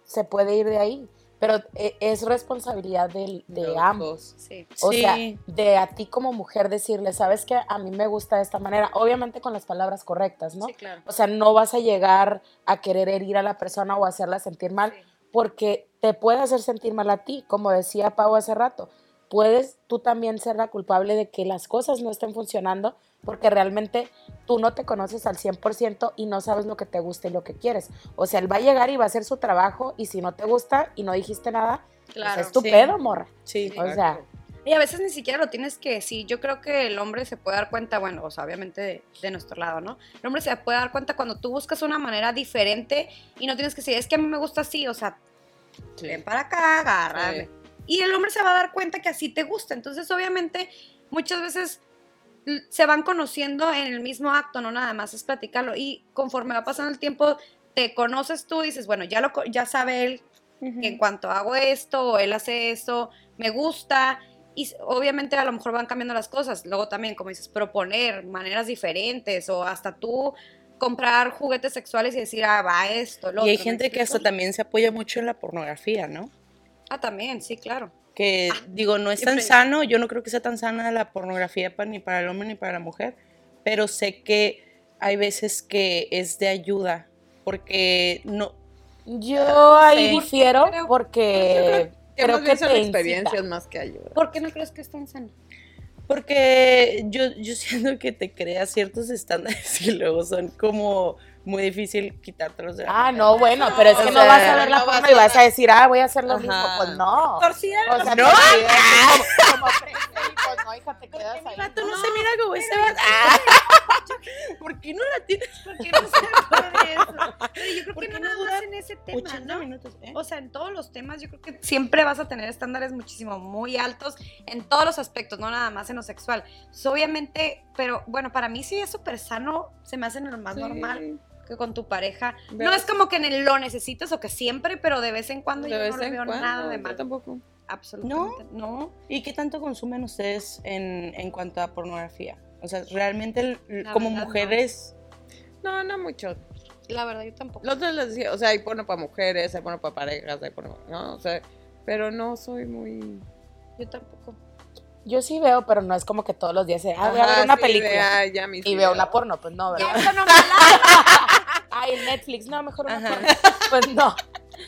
[SPEAKER 5] se puede ir de ahí. Pero eh, es responsabilidad del- de,
[SPEAKER 1] Los
[SPEAKER 5] ambos.
[SPEAKER 2] Sí.
[SPEAKER 5] O
[SPEAKER 3] Sí.
[SPEAKER 5] sea, de a ti como mujer decirle, sabes que a mí me gusta de esta manera, obviamente con las palabras correctas, ¿no?
[SPEAKER 2] Sí, claro.
[SPEAKER 5] O sea, no vas a llegar a querer herir a la persona o hacerla sentir mal,
[SPEAKER 2] Sí.
[SPEAKER 5] porque te puede hacer sentir mal a ti, como decía Pau hace rato. Puedes tú también ser la culpable de que las cosas no estén funcionando porque realmente tú no te conoces al 100% y no sabes lo que te gusta y lo que quieres. O sea, él va a llegar y va a hacer su trabajo y si no te gusta y no dijiste nada,
[SPEAKER 2] Claro.
[SPEAKER 5] pues es tu
[SPEAKER 3] sí.
[SPEAKER 5] pedo, morra.
[SPEAKER 3] Sí.
[SPEAKER 5] O sea,
[SPEAKER 2] Y a veces ni siquiera lo tienes que decir. Yo creo que el hombre se puede dar cuenta, bueno, o sea, obviamente de, de nuestro lado, ¿no? El hombre se puede dar cuenta cuando tú buscas una manera diferente y no tienes que decir, es que a mí me gusta así, o sea,
[SPEAKER 1] Sí.
[SPEAKER 2] ven para acá, agárrame.
[SPEAKER 1] Sí.
[SPEAKER 2] Y el hombre se va a dar cuenta que así te gusta. Entonces, obviamente, muchas veces se van conociendo en el mismo acto, no nada más es platicarlo. Y conforme va pasando el tiempo, te conoces tú, dices, bueno, ya, lo, ya sabe él que en cuanto hago esto o él hace esto, me gusta. Y obviamente a lo mejor van cambiando las cosas. Luego también, como dices, proponer maneras diferentes o hasta tú comprar juguetes sexuales y decir, ah, va esto, lo
[SPEAKER 3] Y hay
[SPEAKER 2] otro, ¿me
[SPEAKER 3] gente que hasta también se apoya mucho en la pornografía, ¿no?
[SPEAKER 2] Ah, también, sí, claro.
[SPEAKER 3] Que digo, no es tan sano, yo no creo que sea tan sana la pornografía pa- ni para el hombre ni para la mujer, pero sé que hay veces que es de ayuda, porque no,
[SPEAKER 5] yo ahí
[SPEAKER 3] Sí.
[SPEAKER 5] difiero
[SPEAKER 2] Creo-
[SPEAKER 5] porque
[SPEAKER 1] Que
[SPEAKER 5] creo que
[SPEAKER 1] son experiencias más que ayuda.
[SPEAKER 2] ¿Por qué no crees que es tan sano?
[SPEAKER 3] porque yo, yo siento que te crea ciertos estándares y luego son como muy difícil quitártelos de la
[SPEAKER 5] Ah, no, bueno, pero es
[SPEAKER 3] O
[SPEAKER 5] que
[SPEAKER 3] sea,
[SPEAKER 5] no vas a ver la
[SPEAKER 1] no
[SPEAKER 5] forma y vas a decir, ah, voy a hacer lo mismo. Pues no.
[SPEAKER 2] Torcida
[SPEAKER 5] O sea,
[SPEAKER 3] No.
[SPEAKER 5] no, como, pues no, hija, te quedas ahí.
[SPEAKER 3] Vato, no,
[SPEAKER 5] ¿no?
[SPEAKER 3] se mira como ese vato. Ah. ¿Por qué no la tienes?
[SPEAKER 2] ¿Por qué no se puede eso? Pero yo creo
[SPEAKER 3] ¿Por
[SPEAKER 2] que no nada
[SPEAKER 3] dura
[SPEAKER 2] más en ese tema,
[SPEAKER 3] 80
[SPEAKER 2] ¿no?
[SPEAKER 3] minutos, ¿eh?
[SPEAKER 2] O sea, en todos los temas yo creo que siempre vas a tener estándares muchísimo muy altos en todos los aspectos, no nada más en lo sexual. Obviamente, pero bueno, para mí sí es súper sano, se me hace lo más
[SPEAKER 1] Sí.
[SPEAKER 2] normal que con tu pareja. No es como que lo necesitas o que siempre, pero de vez en cuando
[SPEAKER 1] De
[SPEAKER 2] yo
[SPEAKER 1] vez
[SPEAKER 2] no le
[SPEAKER 1] en
[SPEAKER 2] veo
[SPEAKER 1] cuando,
[SPEAKER 2] nada de
[SPEAKER 1] yo
[SPEAKER 2] mal.
[SPEAKER 1] tampoco.
[SPEAKER 2] Absolutamente. No.
[SPEAKER 3] ¿Y qué tanto consumen ustedes en, en cuanto a pornografía? O sea, realmente
[SPEAKER 2] La
[SPEAKER 3] como
[SPEAKER 2] verdad, no.
[SPEAKER 3] mujeres...
[SPEAKER 1] No, no mucho.
[SPEAKER 2] La verdad, yo tampoco.
[SPEAKER 1] Los otros les decía, o sea, hay porno para mujeres, hay porno para parejas, hay porno, ¿no? O sea, pero no soy muy...
[SPEAKER 2] Yo tampoco.
[SPEAKER 5] Yo sí veo, pero no es como que todos los días se, ah, voy a ver
[SPEAKER 1] Ajá,
[SPEAKER 5] una
[SPEAKER 1] sí,
[SPEAKER 5] película.
[SPEAKER 1] vea ya
[SPEAKER 5] y veo una porno, pues no, ¿verdad?
[SPEAKER 2] Ya, eso no me la-
[SPEAKER 5] Ay, Netflix, no, mejor porno. Pues no.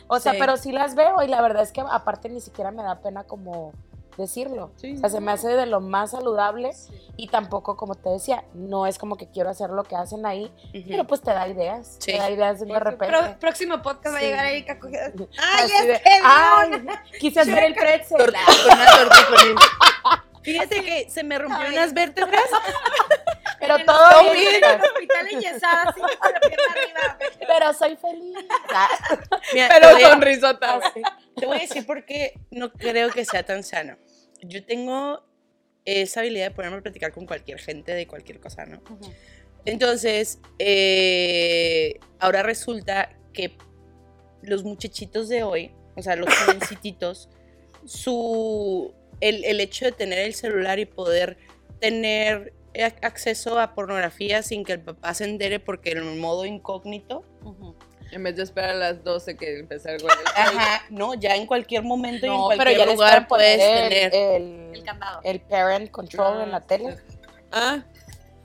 [SPEAKER 5] O sea,
[SPEAKER 3] Sí.
[SPEAKER 5] pero sí las veo y la verdad es que aparte ni siquiera me da pena como decirlo.
[SPEAKER 1] Sí.
[SPEAKER 5] O sea, se me hace de lo más saludable y tampoco, como te decía, no es como que quiero hacer lo que hacen ahí, pero pues te da ideas.
[SPEAKER 3] Sí.
[SPEAKER 5] Te da ideas de repente.
[SPEAKER 2] Pro- próximo podcast va a llegar Erika cogida.
[SPEAKER 5] Así
[SPEAKER 2] ¡Ay,
[SPEAKER 5] de,
[SPEAKER 2] es que
[SPEAKER 5] ay, quise hacer el pretzel.
[SPEAKER 3] Torta con una torta con el- Fíjate que se me rompieron
[SPEAKER 2] Ay.
[SPEAKER 3] unas vértebras.
[SPEAKER 5] Pero
[SPEAKER 2] En
[SPEAKER 5] todo bien.
[SPEAKER 2] en el hospital enyesada, así con la pierna arriba.
[SPEAKER 5] Pero soy feliz. Ah,
[SPEAKER 3] Mira,
[SPEAKER 1] Pero sonrisota.
[SPEAKER 5] así.
[SPEAKER 3] Te voy a decir por qué no creo que sea tan sano. Yo tengo esa habilidad de ponerme a platicar con cualquier gente de cualquier cosa, ¿no? Entonces, eh, ahora resulta que los muchachitos de hoy, o sea, los jovencititos, su, el, el hecho de tener el celular y poder tener acceso a pornografía sin que el papá se entere porque en el modo incógnito,
[SPEAKER 1] En vez de esperar a las 12 que empezar el
[SPEAKER 3] ajá, no, ya en cualquier momento y en cualquier
[SPEAKER 5] pero ya les
[SPEAKER 3] lugar puedes tener.
[SPEAKER 5] el,
[SPEAKER 2] El candado.
[SPEAKER 5] el parent control en la tele.
[SPEAKER 1] Ah,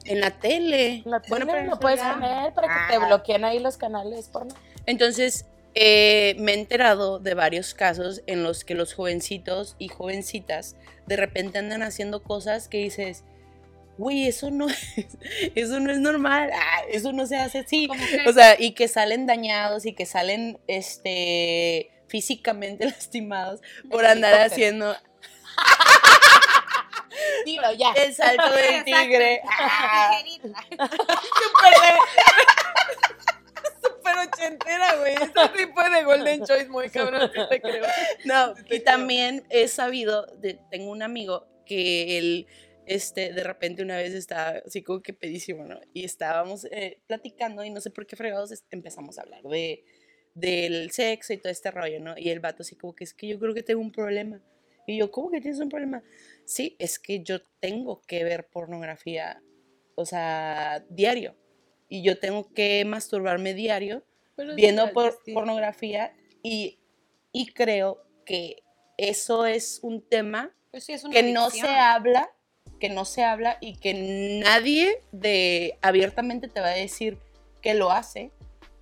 [SPEAKER 3] en la tele.
[SPEAKER 5] La
[SPEAKER 3] Bueno, pero
[SPEAKER 5] lo puedes
[SPEAKER 3] ya.
[SPEAKER 5] poner para que te
[SPEAKER 3] Ah.
[SPEAKER 5] bloqueen ahí los canales porno.
[SPEAKER 3] Entonces, eh, me he enterado de varios casos en los que los jovencitos y jovencitas de repente andan haciendo cosas que dices, güey, eso no es, eso no es normal, ah, eso no se hace así. O sea, y que salen dañados y que salen, este, físicamente lastimados por andar
[SPEAKER 5] helicóptero.
[SPEAKER 3] haciendo
[SPEAKER 5] Dilo ya.
[SPEAKER 3] el salto del tigre. Ah.
[SPEAKER 1] Súper ochentera, güey. Ese tipo de Golden Choice muy cabrón, te creo.
[SPEAKER 3] No, y también he sabido, de- tengo un amigo que él, este, de repente una vez estaba así como que pedísimo, ¿no? Y estábamos eh, platicando y no sé por qué fregados empezamos a hablar de, del sexo y todo este rollo, ¿no? Y el vato así como que es que yo creo que tengo un problema. Y yo, ¿cómo que tienes un problema? Sí, es que yo tengo que ver pornografía, o sea, diario. Y yo tengo que masturbarme diario
[SPEAKER 1] Pero
[SPEAKER 3] viendo por- pornografía y, y creo que eso es un tema
[SPEAKER 2] Pues sí, es una
[SPEAKER 3] que no se habla, que no se habla y que nadie de abiertamente te va a decir que lo hace,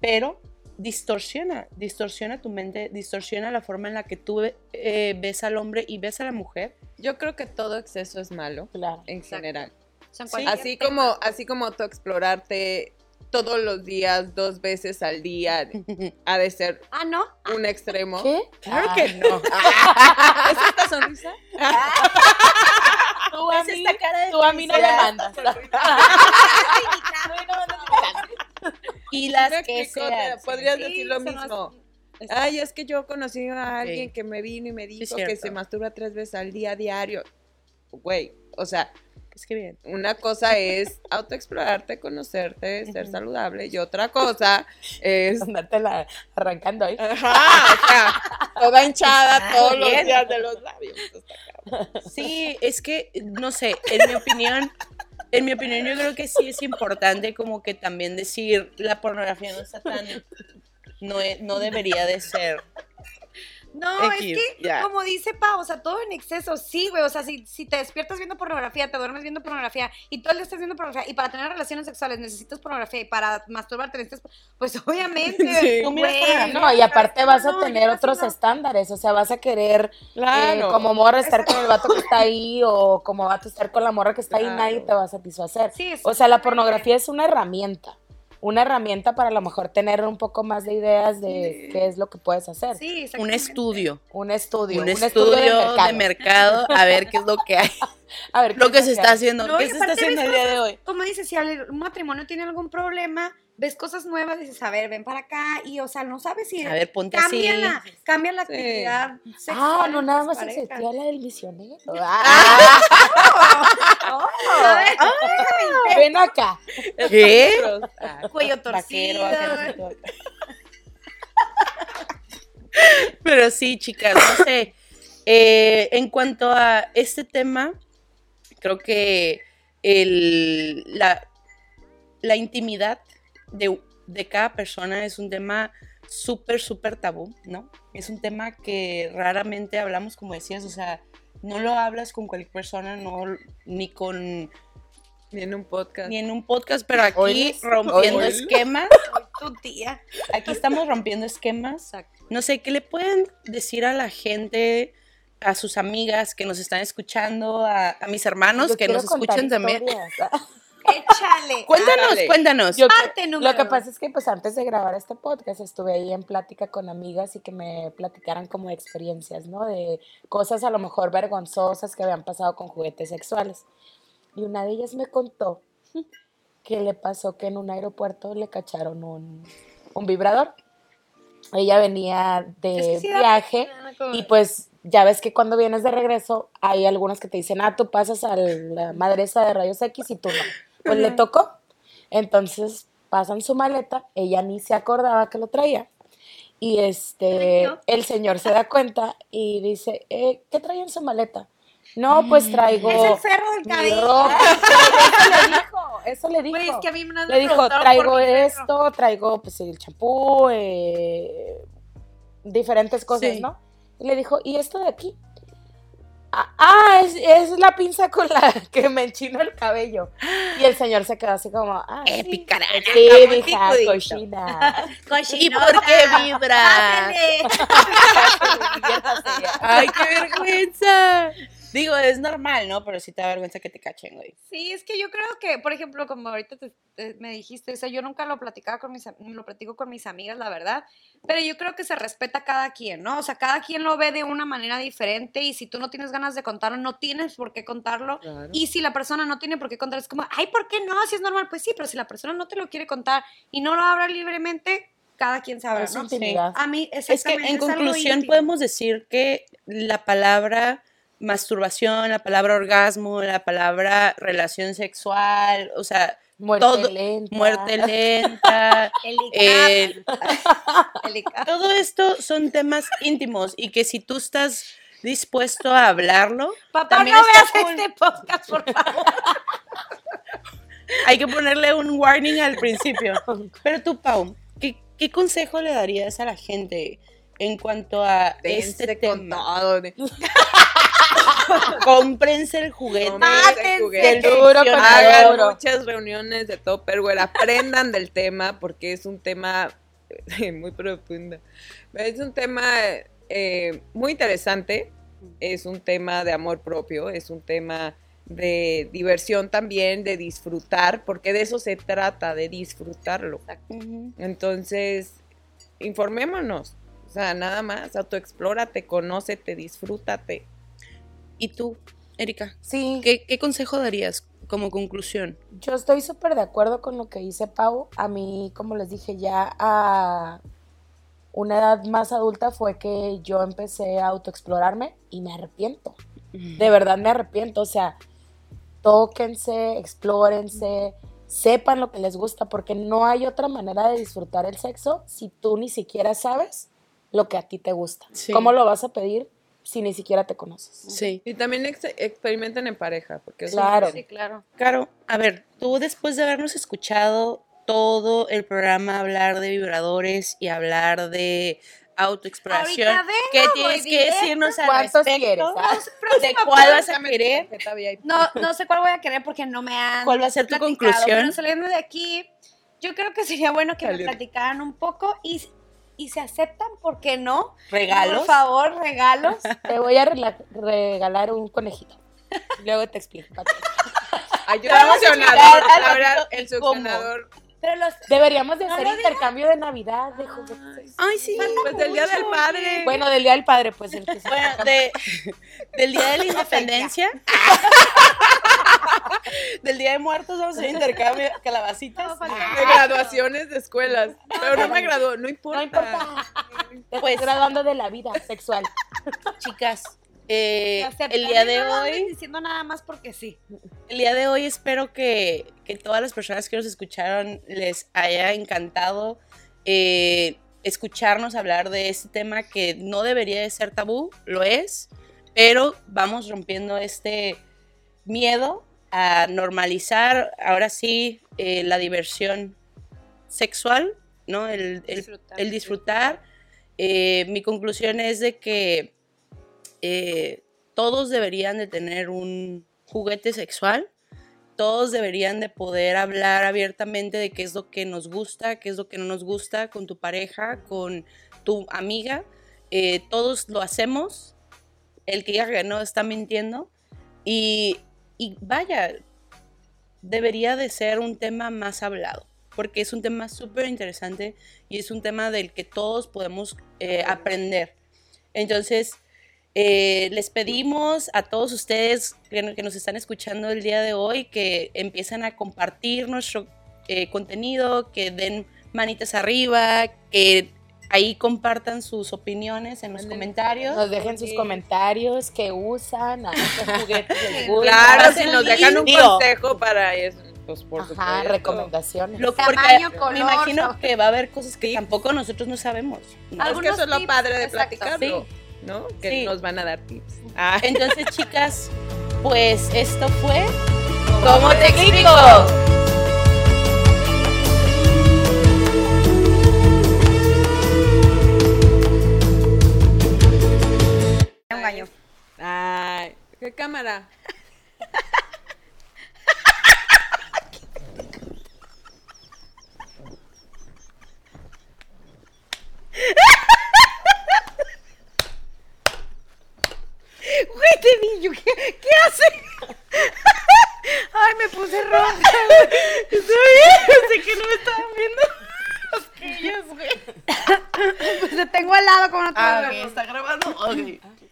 [SPEAKER 3] pero distorsiona, distorsiona tu mente, distorsiona la forma en la que tú eh, ves al hombre y ves a la mujer.
[SPEAKER 1] Yo creo que todo exceso es malo,
[SPEAKER 5] Claro.
[SPEAKER 1] en
[SPEAKER 2] Exacto.
[SPEAKER 1] general.
[SPEAKER 3] Sí.
[SPEAKER 1] Así
[SPEAKER 2] tema.
[SPEAKER 1] como, así como tú explorarte todos los días, dos veces al día, ha de ser
[SPEAKER 2] Ah, ¿no?
[SPEAKER 1] un extremo.
[SPEAKER 5] ¿Qué?
[SPEAKER 3] Claro
[SPEAKER 5] Ah,
[SPEAKER 3] que no.
[SPEAKER 1] ¿Es esta sonrisa?
[SPEAKER 5] Tú a
[SPEAKER 3] Es
[SPEAKER 5] mí,
[SPEAKER 3] esta cara de
[SPEAKER 5] tú a mí no me mandas.
[SPEAKER 3] Y las
[SPEAKER 1] Me
[SPEAKER 3] que sean.
[SPEAKER 1] podrías
[SPEAKER 2] Sí,
[SPEAKER 1] decir lo mismo. Ay, es que yo conocí a alguien
[SPEAKER 3] Sí.
[SPEAKER 1] que me vino y me dijo que se masturba tres veces al día diario. Güey, o sea,
[SPEAKER 3] Es que bien.
[SPEAKER 1] una cosa es autoexplorarte, conocerte, ser saludable y otra cosa es
[SPEAKER 5] Andártela arrancando ahí.
[SPEAKER 1] Ajá, o sea, toda hinchada
[SPEAKER 3] Ah,
[SPEAKER 1] todos los días de los labios.
[SPEAKER 3] Sí, es que, no sé, en mi opinión, en mi opinión yo creo que sí es importante como que también decir la pornografía no está tan, no, e- no debería de ser.
[SPEAKER 2] No, es que, como dice Pa, o sea, todo en exceso, sí, güey. O sea, si, si te despiertas viendo pornografía, te duermes viendo pornografía y todo el día estás viendo pornografía y para tener relaciones sexuales necesitas pornografía y para masturbarte necesitas. Pues obviamente.
[SPEAKER 1] Sí.
[SPEAKER 2] Güey.
[SPEAKER 5] No, y aparte vas a
[SPEAKER 2] no,
[SPEAKER 5] tener otros
[SPEAKER 2] no.
[SPEAKER 5] estándares, o sea, vas a querer eh,
[SPEAKER 1] Claro.
[SPEAKER 5] como morra estar con el vato que está ahí o como vato estar con la morra que está ahí,
[SPEAKER 1] Claro.
[SPEAKER 5] nadie te va a satisfacer.
[SPEAKER 2] Sí, es-
[SPEAKER 5] O sea, la pornografía es una herramienta, una herramienta para a lo mejor tener un poco más de ideas de
[SPEAKER 1] Sí.
[SPEAKER 5] qué es lo que puedes hacer.
[SPEAKER 2] Sí,
[SPEAKER 3] Un estudio.
[SPEAKER 5] Un estudio,
[SPEAKER 3] Un, estudio, de, mercado. a ver qué es lo que hay,
[SPEAKER 5] A ver,
[SPEAKER 3] lo
[SPEAKER 5] ¿qué
[SPEAKER 3] que se está haciendo,
[SPEAKER 2] No,
[SPEAKER 3] qué se está haciendo el día de hoy.
[SPEAKER 2] Como dices, si el- un matrimonio tiene algún problema, ves cosas nuevas, dices, a ver, ven para acá y, o sea, no sabes si.
[SPEAKER 3] A ver, ponte así.
[SPEAKER 2] cambia la, cambia la
[SPEAKER 1] Sí.
[SPEAKER 2] actividad sexual.
[SPEAKER 5] Ah, no, nada más existía la del misionero. Ah,
[SPEAKER 2] A ver,
[SPEAKER 5] ven acá.
[SPEAKER 3] ¿Qué?
[SPEAKER 1] Ah,
[SPEAKER 2] cuello torcido.
[SPEAKER 3] Vaquero, vaquero. Pero sí, chicas, no sé. Eh, en cuanto a este tema, creo que el, la, la intimidad de, de cada persona es un tema súper, súper tabú, ¿no? Es un tema que raramente hablamos, como decías, o sea, no lo hablas con cualquier persona, no, ni con
[SPEAKER 1] Ni en un podcast.
[SPEAKER 3] ni en un podcast, pero aquí rompiendo esquemas.
[SPEAKER 2] Tu tía.
[SPEAKER 3] Aquí estamos rompiendo esquemas.
[SPEAKER 2] Exacto.
[SPEAKER 3] No sé, ¿qué le pueden decir a la gente, a sus amigas que nos están escuchando, a, a mis hermanos
[SPEAKER 5] Yo
[SPEAKER 3] que nos escuchan también?
[SPEAKER 2] Échale.
[SPEAKER 3] Cuéntanos, cuéntanos.
[SPEAKER 5] Yo- Lo que pasa es que pues antes de grabar este podcast estuve ahí en plática con amigas y que me platicaran como experiencias, ¿no? De cosas a lo mejor vergonzosas que habían pasado con juguetes sexuales. Y una de ellas me contó que le pasó que en un aeropuerto le cacharon un, un vibrador. Ella venía de
[SPEAKER 2] Es que sí da
[SPEAKER 5] viaje y pues ya ves que cuando vienes de regreso hay algunos que te dicen, ah, tú pasas a la madre esa de rayos X y tú no. Pues le tocó. Entonces pasan su maleta, ella ni se acordaba que lo traía. Y este, el señor se da cuenta y dice, eh, ¿qué traía en su maleta? No, pues traigo
[SPEAKER 2] Es el ferro del cabello.
[SPEAKER 5] ropa. Eso le dijo, eso le dijo.
[SPEAKER 2] Es que a mí me
[SPEAKER 5] Le dijo, traigo esto, traigo pues el champú, eh, diferentes cosas,
[SPEAKER 3] Sí.
[SPEAKER 5] ¿no? Y le dijo, ¿y esto de aquí? ah, ah, es, es la pinza con la que me enchino el cabello. Y el señor se quedó así como, ah, sí.
[SPEAKER 3] Épica.
[SPEAKER 5] Sí, mija, cochina.
[SPEAKER 3] ¿Y por qué vibra? Ay, qué vergüenza. Digo, es normal, ¿no? Pero sí te da vergüenza que te cachen, güey.
[SPEAKER 2] Sí, es que yo creo que, por ejemplo, como ahorita te- te- me dijiste, o sea, yo nunca lo platicaba con mis, lo platico con mis amigas, la verdad, pero yo creo que se respeta a cada quien, ¿no? O sea, cada quien lo ve de una manera diferente y si tú no tienes ganas de contarlo, no tienes por qué contarlo.
[SPEAKER 1] Claro.
[SPEAKER 2] Y si la persona no tiene por qué contar, es como, ay, ¿por qué no? Si es normal, pues sí, pero si la persona no te lo quiere contar y no lo habla libremente, cada quien sabrá,
[SPEAKER 5] Es
[SPEAKER 2] ¿no?
[SPEAKER 5] intimidad.
[SPEAKER 2] A mí,
[SPEAKER 3] Es que
[SPEAKER 2] exactamente.
[SPEAKER 3] en
[SPEAKER 2] es
[SPEAKER 3] conclusión podemos decir que la palabra masturbación, la palabra orgasmo, la palabra relación sexual, o sea,
[SPEAKER 5] Muerte
[SPEAKER 3] Todo-
[SPEAKER 5] lenta.
[SPEAKER 3] muerte lenta,
[SPEAKER 2] El
[SPEAKER 3] eh,
[SPEAKER 2] el
[SPEAKER 3] todo esto son temas íntimos y que si tú estás dispuesto a hablarlo,
[SPEAKER 2] Papá, no veas
[SPEAKER 3] cool.
[SPEAKER 2] este podcast, por favor.
[SPEAKER 3] hay que ponerle un warning al principio. Pero tú, Pau, ¿qué, qué consejo le darías a la gente en cuanto a este
[SPEAKER 1] Dense con
[SPEAKER 3] tema?
[SPEAKER 1] todo. de-
[SPEAKER 3] Cómprense el juguete.
[SPEAKER 1] Cómprense
[SPEAKER 3] del
[SPEAKER 1] juguete.
[SPEAKER 5] Duro duro.
[SPEAKER 1] Hagan muchas reuniones de Topperware, aprendan del tema porque es un tema eh, muy profundo. Es un tema eh, muy interesante, es un tema de amor propio, es un tema de diversión también, de disfrutar, porque de eso se trata, de disfrutarlo. Entonces, informémonos, sea, nada más, autoexplórate, conócete, disfrútate.
[SPEAKER 3] ¿Y tú, Erika?
[SPEAKER 5] Sí,
[SPEAKER 3] ¿Qué, qué consejo darías como conclusión?
[SPEAKER 5] yo estoy súper de acuerdo con lo que dice Pau. A mí, como les dije, ya a una edad más adulta fue que yo empecé a autoexplorarme y me arrepiento. De verdad me arrepiento. O sea, tóquense, explórense, sepan lo que les gusta, porque no hay otra manera de disfrutar el sexo si tú ni siquiera sabes lo que a ti te gusta.
[SPEAKER 3] Sí.
[SPEAKER 5] ¿Cómo lo vas a pedir si ni siquiera te conoces?
[SPEAKER 3] Sí.
[SPEAKER 1] Y también ex- experimenten en pareja, porque eso
[SPEAKER 5] Claro.
[SPEAKER 2] Sí, claro.
[SPEAKER 3] Caro, a ver, tú después de habernos escuchado todo el programa hablar de vibradores y hablar de autoexploración,
[SPEAKER 2] vengo,
[SPEAKER 3] ¿qué tienes que decirnos al
[SPEAKER 5] ¿Cuántos
[SPEAKER 3] respecto?
[SPEAKER 5] quieres, ah?
[SPEAKER 3] ¿De cuál vas a querer?
[SPEAKER 2] No, no sé cuál voy a querer porque no me han
[SPEAKER 3] ¿Cuál va a ser tu
[SPEAKER 2] platicado,
[SPEAKER 3] conclusión?
[SPEAKER 2] Pero saliendo de aquí, yo creo que sería bueno que me platicaran un poco y, y se aceptan, ¿por qué no?
[SPEAKER 3] ¿Regalos?
[SPEAKER 2] Por favor, regalos.
[SPEAKER 5] Te voy a regalar un conejito. Luego te explico. Pati.
[SPEAKER 1] Ay, yo
[SPEAKER 3] Vamos
[SPEAKER 1] estoy
[SPEAKER 3] a
[SPEAKER 1] emocionada.
[SPEAKER 3] explicar al
[SPEAKER 1] La verdad,
[SPEAKER 3] ratito
[SPEAKER 1] el succionador.
[SPEAKER 2] Pero los
[SPEAKER 5] Deberíamos de
[SPEAKER 2] No
[SPEAKER 5] hacer intercambio de Navidad de juguetes.
[SPEAKER 3] Ay, sí.
[SPEAKER 1] Pues del Día del Padre.
[SPEAKER 5] Bueno, del Día del Padre, pues el que se
[SPEAKER 3] Bueno, de, del Día de la Independencia. Del Día de Muertos vamos a hacer intercambio de calabacitas.
[SPEAKER 2] No,
[SPEAKER 1] De graduaciones de escuelas. Pero no me graduó, no importa.
[SPEAKER 5] No importa.
[SPEAKER 3] Pues-
[SPEAKER 5] graduando de la vida sexual.
[SPEAKER 3] Chicas, eh, el día de
[SPEAKER 2] no
[SPEAKER 3] hoy,
[SPEAKER 2] diciendo nada más porque sí.
[SPEAKER 3] el día de hoy espero que, que todas las personas que nos escucharon les haya encantado eh, escucharnos hablar de este tema que no debería de ser tabú, lo es, pero vamos rompiendo este miedo a normalizar ahora sí eh, la diversión sexual, ¿no? El, el-
[SPEAKER 2] Disfrutar.
[SPEAKER 3] el disfrutar. Eh, mi conclusión es de que eh, todos deberían de tener un juguete sexual, todos deberían de poder hablar abiertamente de qué es lo que nos gusta, qué es lo que no nos gusta con tu pareja, con tu amiga. Eh, todos lo hacemos. El que diga que no está mintiendo. Y, y vaya, debería de ser un tema más hablado, porque es un tema súper interesante y es un tema del que todos podemos eh, aprender. Entonces, eh, les pedimos a todos ustedes que, no- que nos están escuchando el día de hoy que empiecen a compartir nuestro eh, contenido, que den manitas arriba, que ahí compartan sus opiniones en los comentarios.
[SPEAKER 5] Nos dejen sus
[SPEAKER 1] Sí.
[SPEAKER 5] comentarios, qué usan, a qué juguetes les.
[SPEAKER 1] Claro, si nos dejan un consejo para eso, pues por
[SPEAKER 5] Ajá,
[SPEAKER 1] supuesto.
[SPEAKER 5] recomendaciones.
[SPEAKER 3] Lo, porque
[SPEAKER 2] Tamaño,
[SPEAKER 3] me imagino que va a haber cosas que tampoco nosotros no sabemos. ¿no?
[SPEAKER 1] Es que
[SPEAKER 2] Algunos
[SPEAKER 1] eso es lo padre de
[SPEAKER 2] exacto,
[SPEAKER 1] platicarlo, ¿no? Que
[SPEAKER 3] Sí.
[SPEAKER 1] nos van a dar tips. Ah.
[SPEAKER 3] Entonces, chicas, pues esto fue ¿Cómo te explico?
[SPEAKER 2] Un baño.
[SPEAKER 1] Ay, cámara.
[SPEAKER 2] Güey, te vi yo, ¿qué, qué hace? Ay, me puse roja.
[SPEAKER 3] Pensé que no me estaban viendo los que ellos, güey.
[SPEAKER 2] Pues te tengo al lado como no te
[SPEAKER 3] Ah,
[SPEAKER 2] veo.
[SPEAKER 3] ok, está grabando. Ok.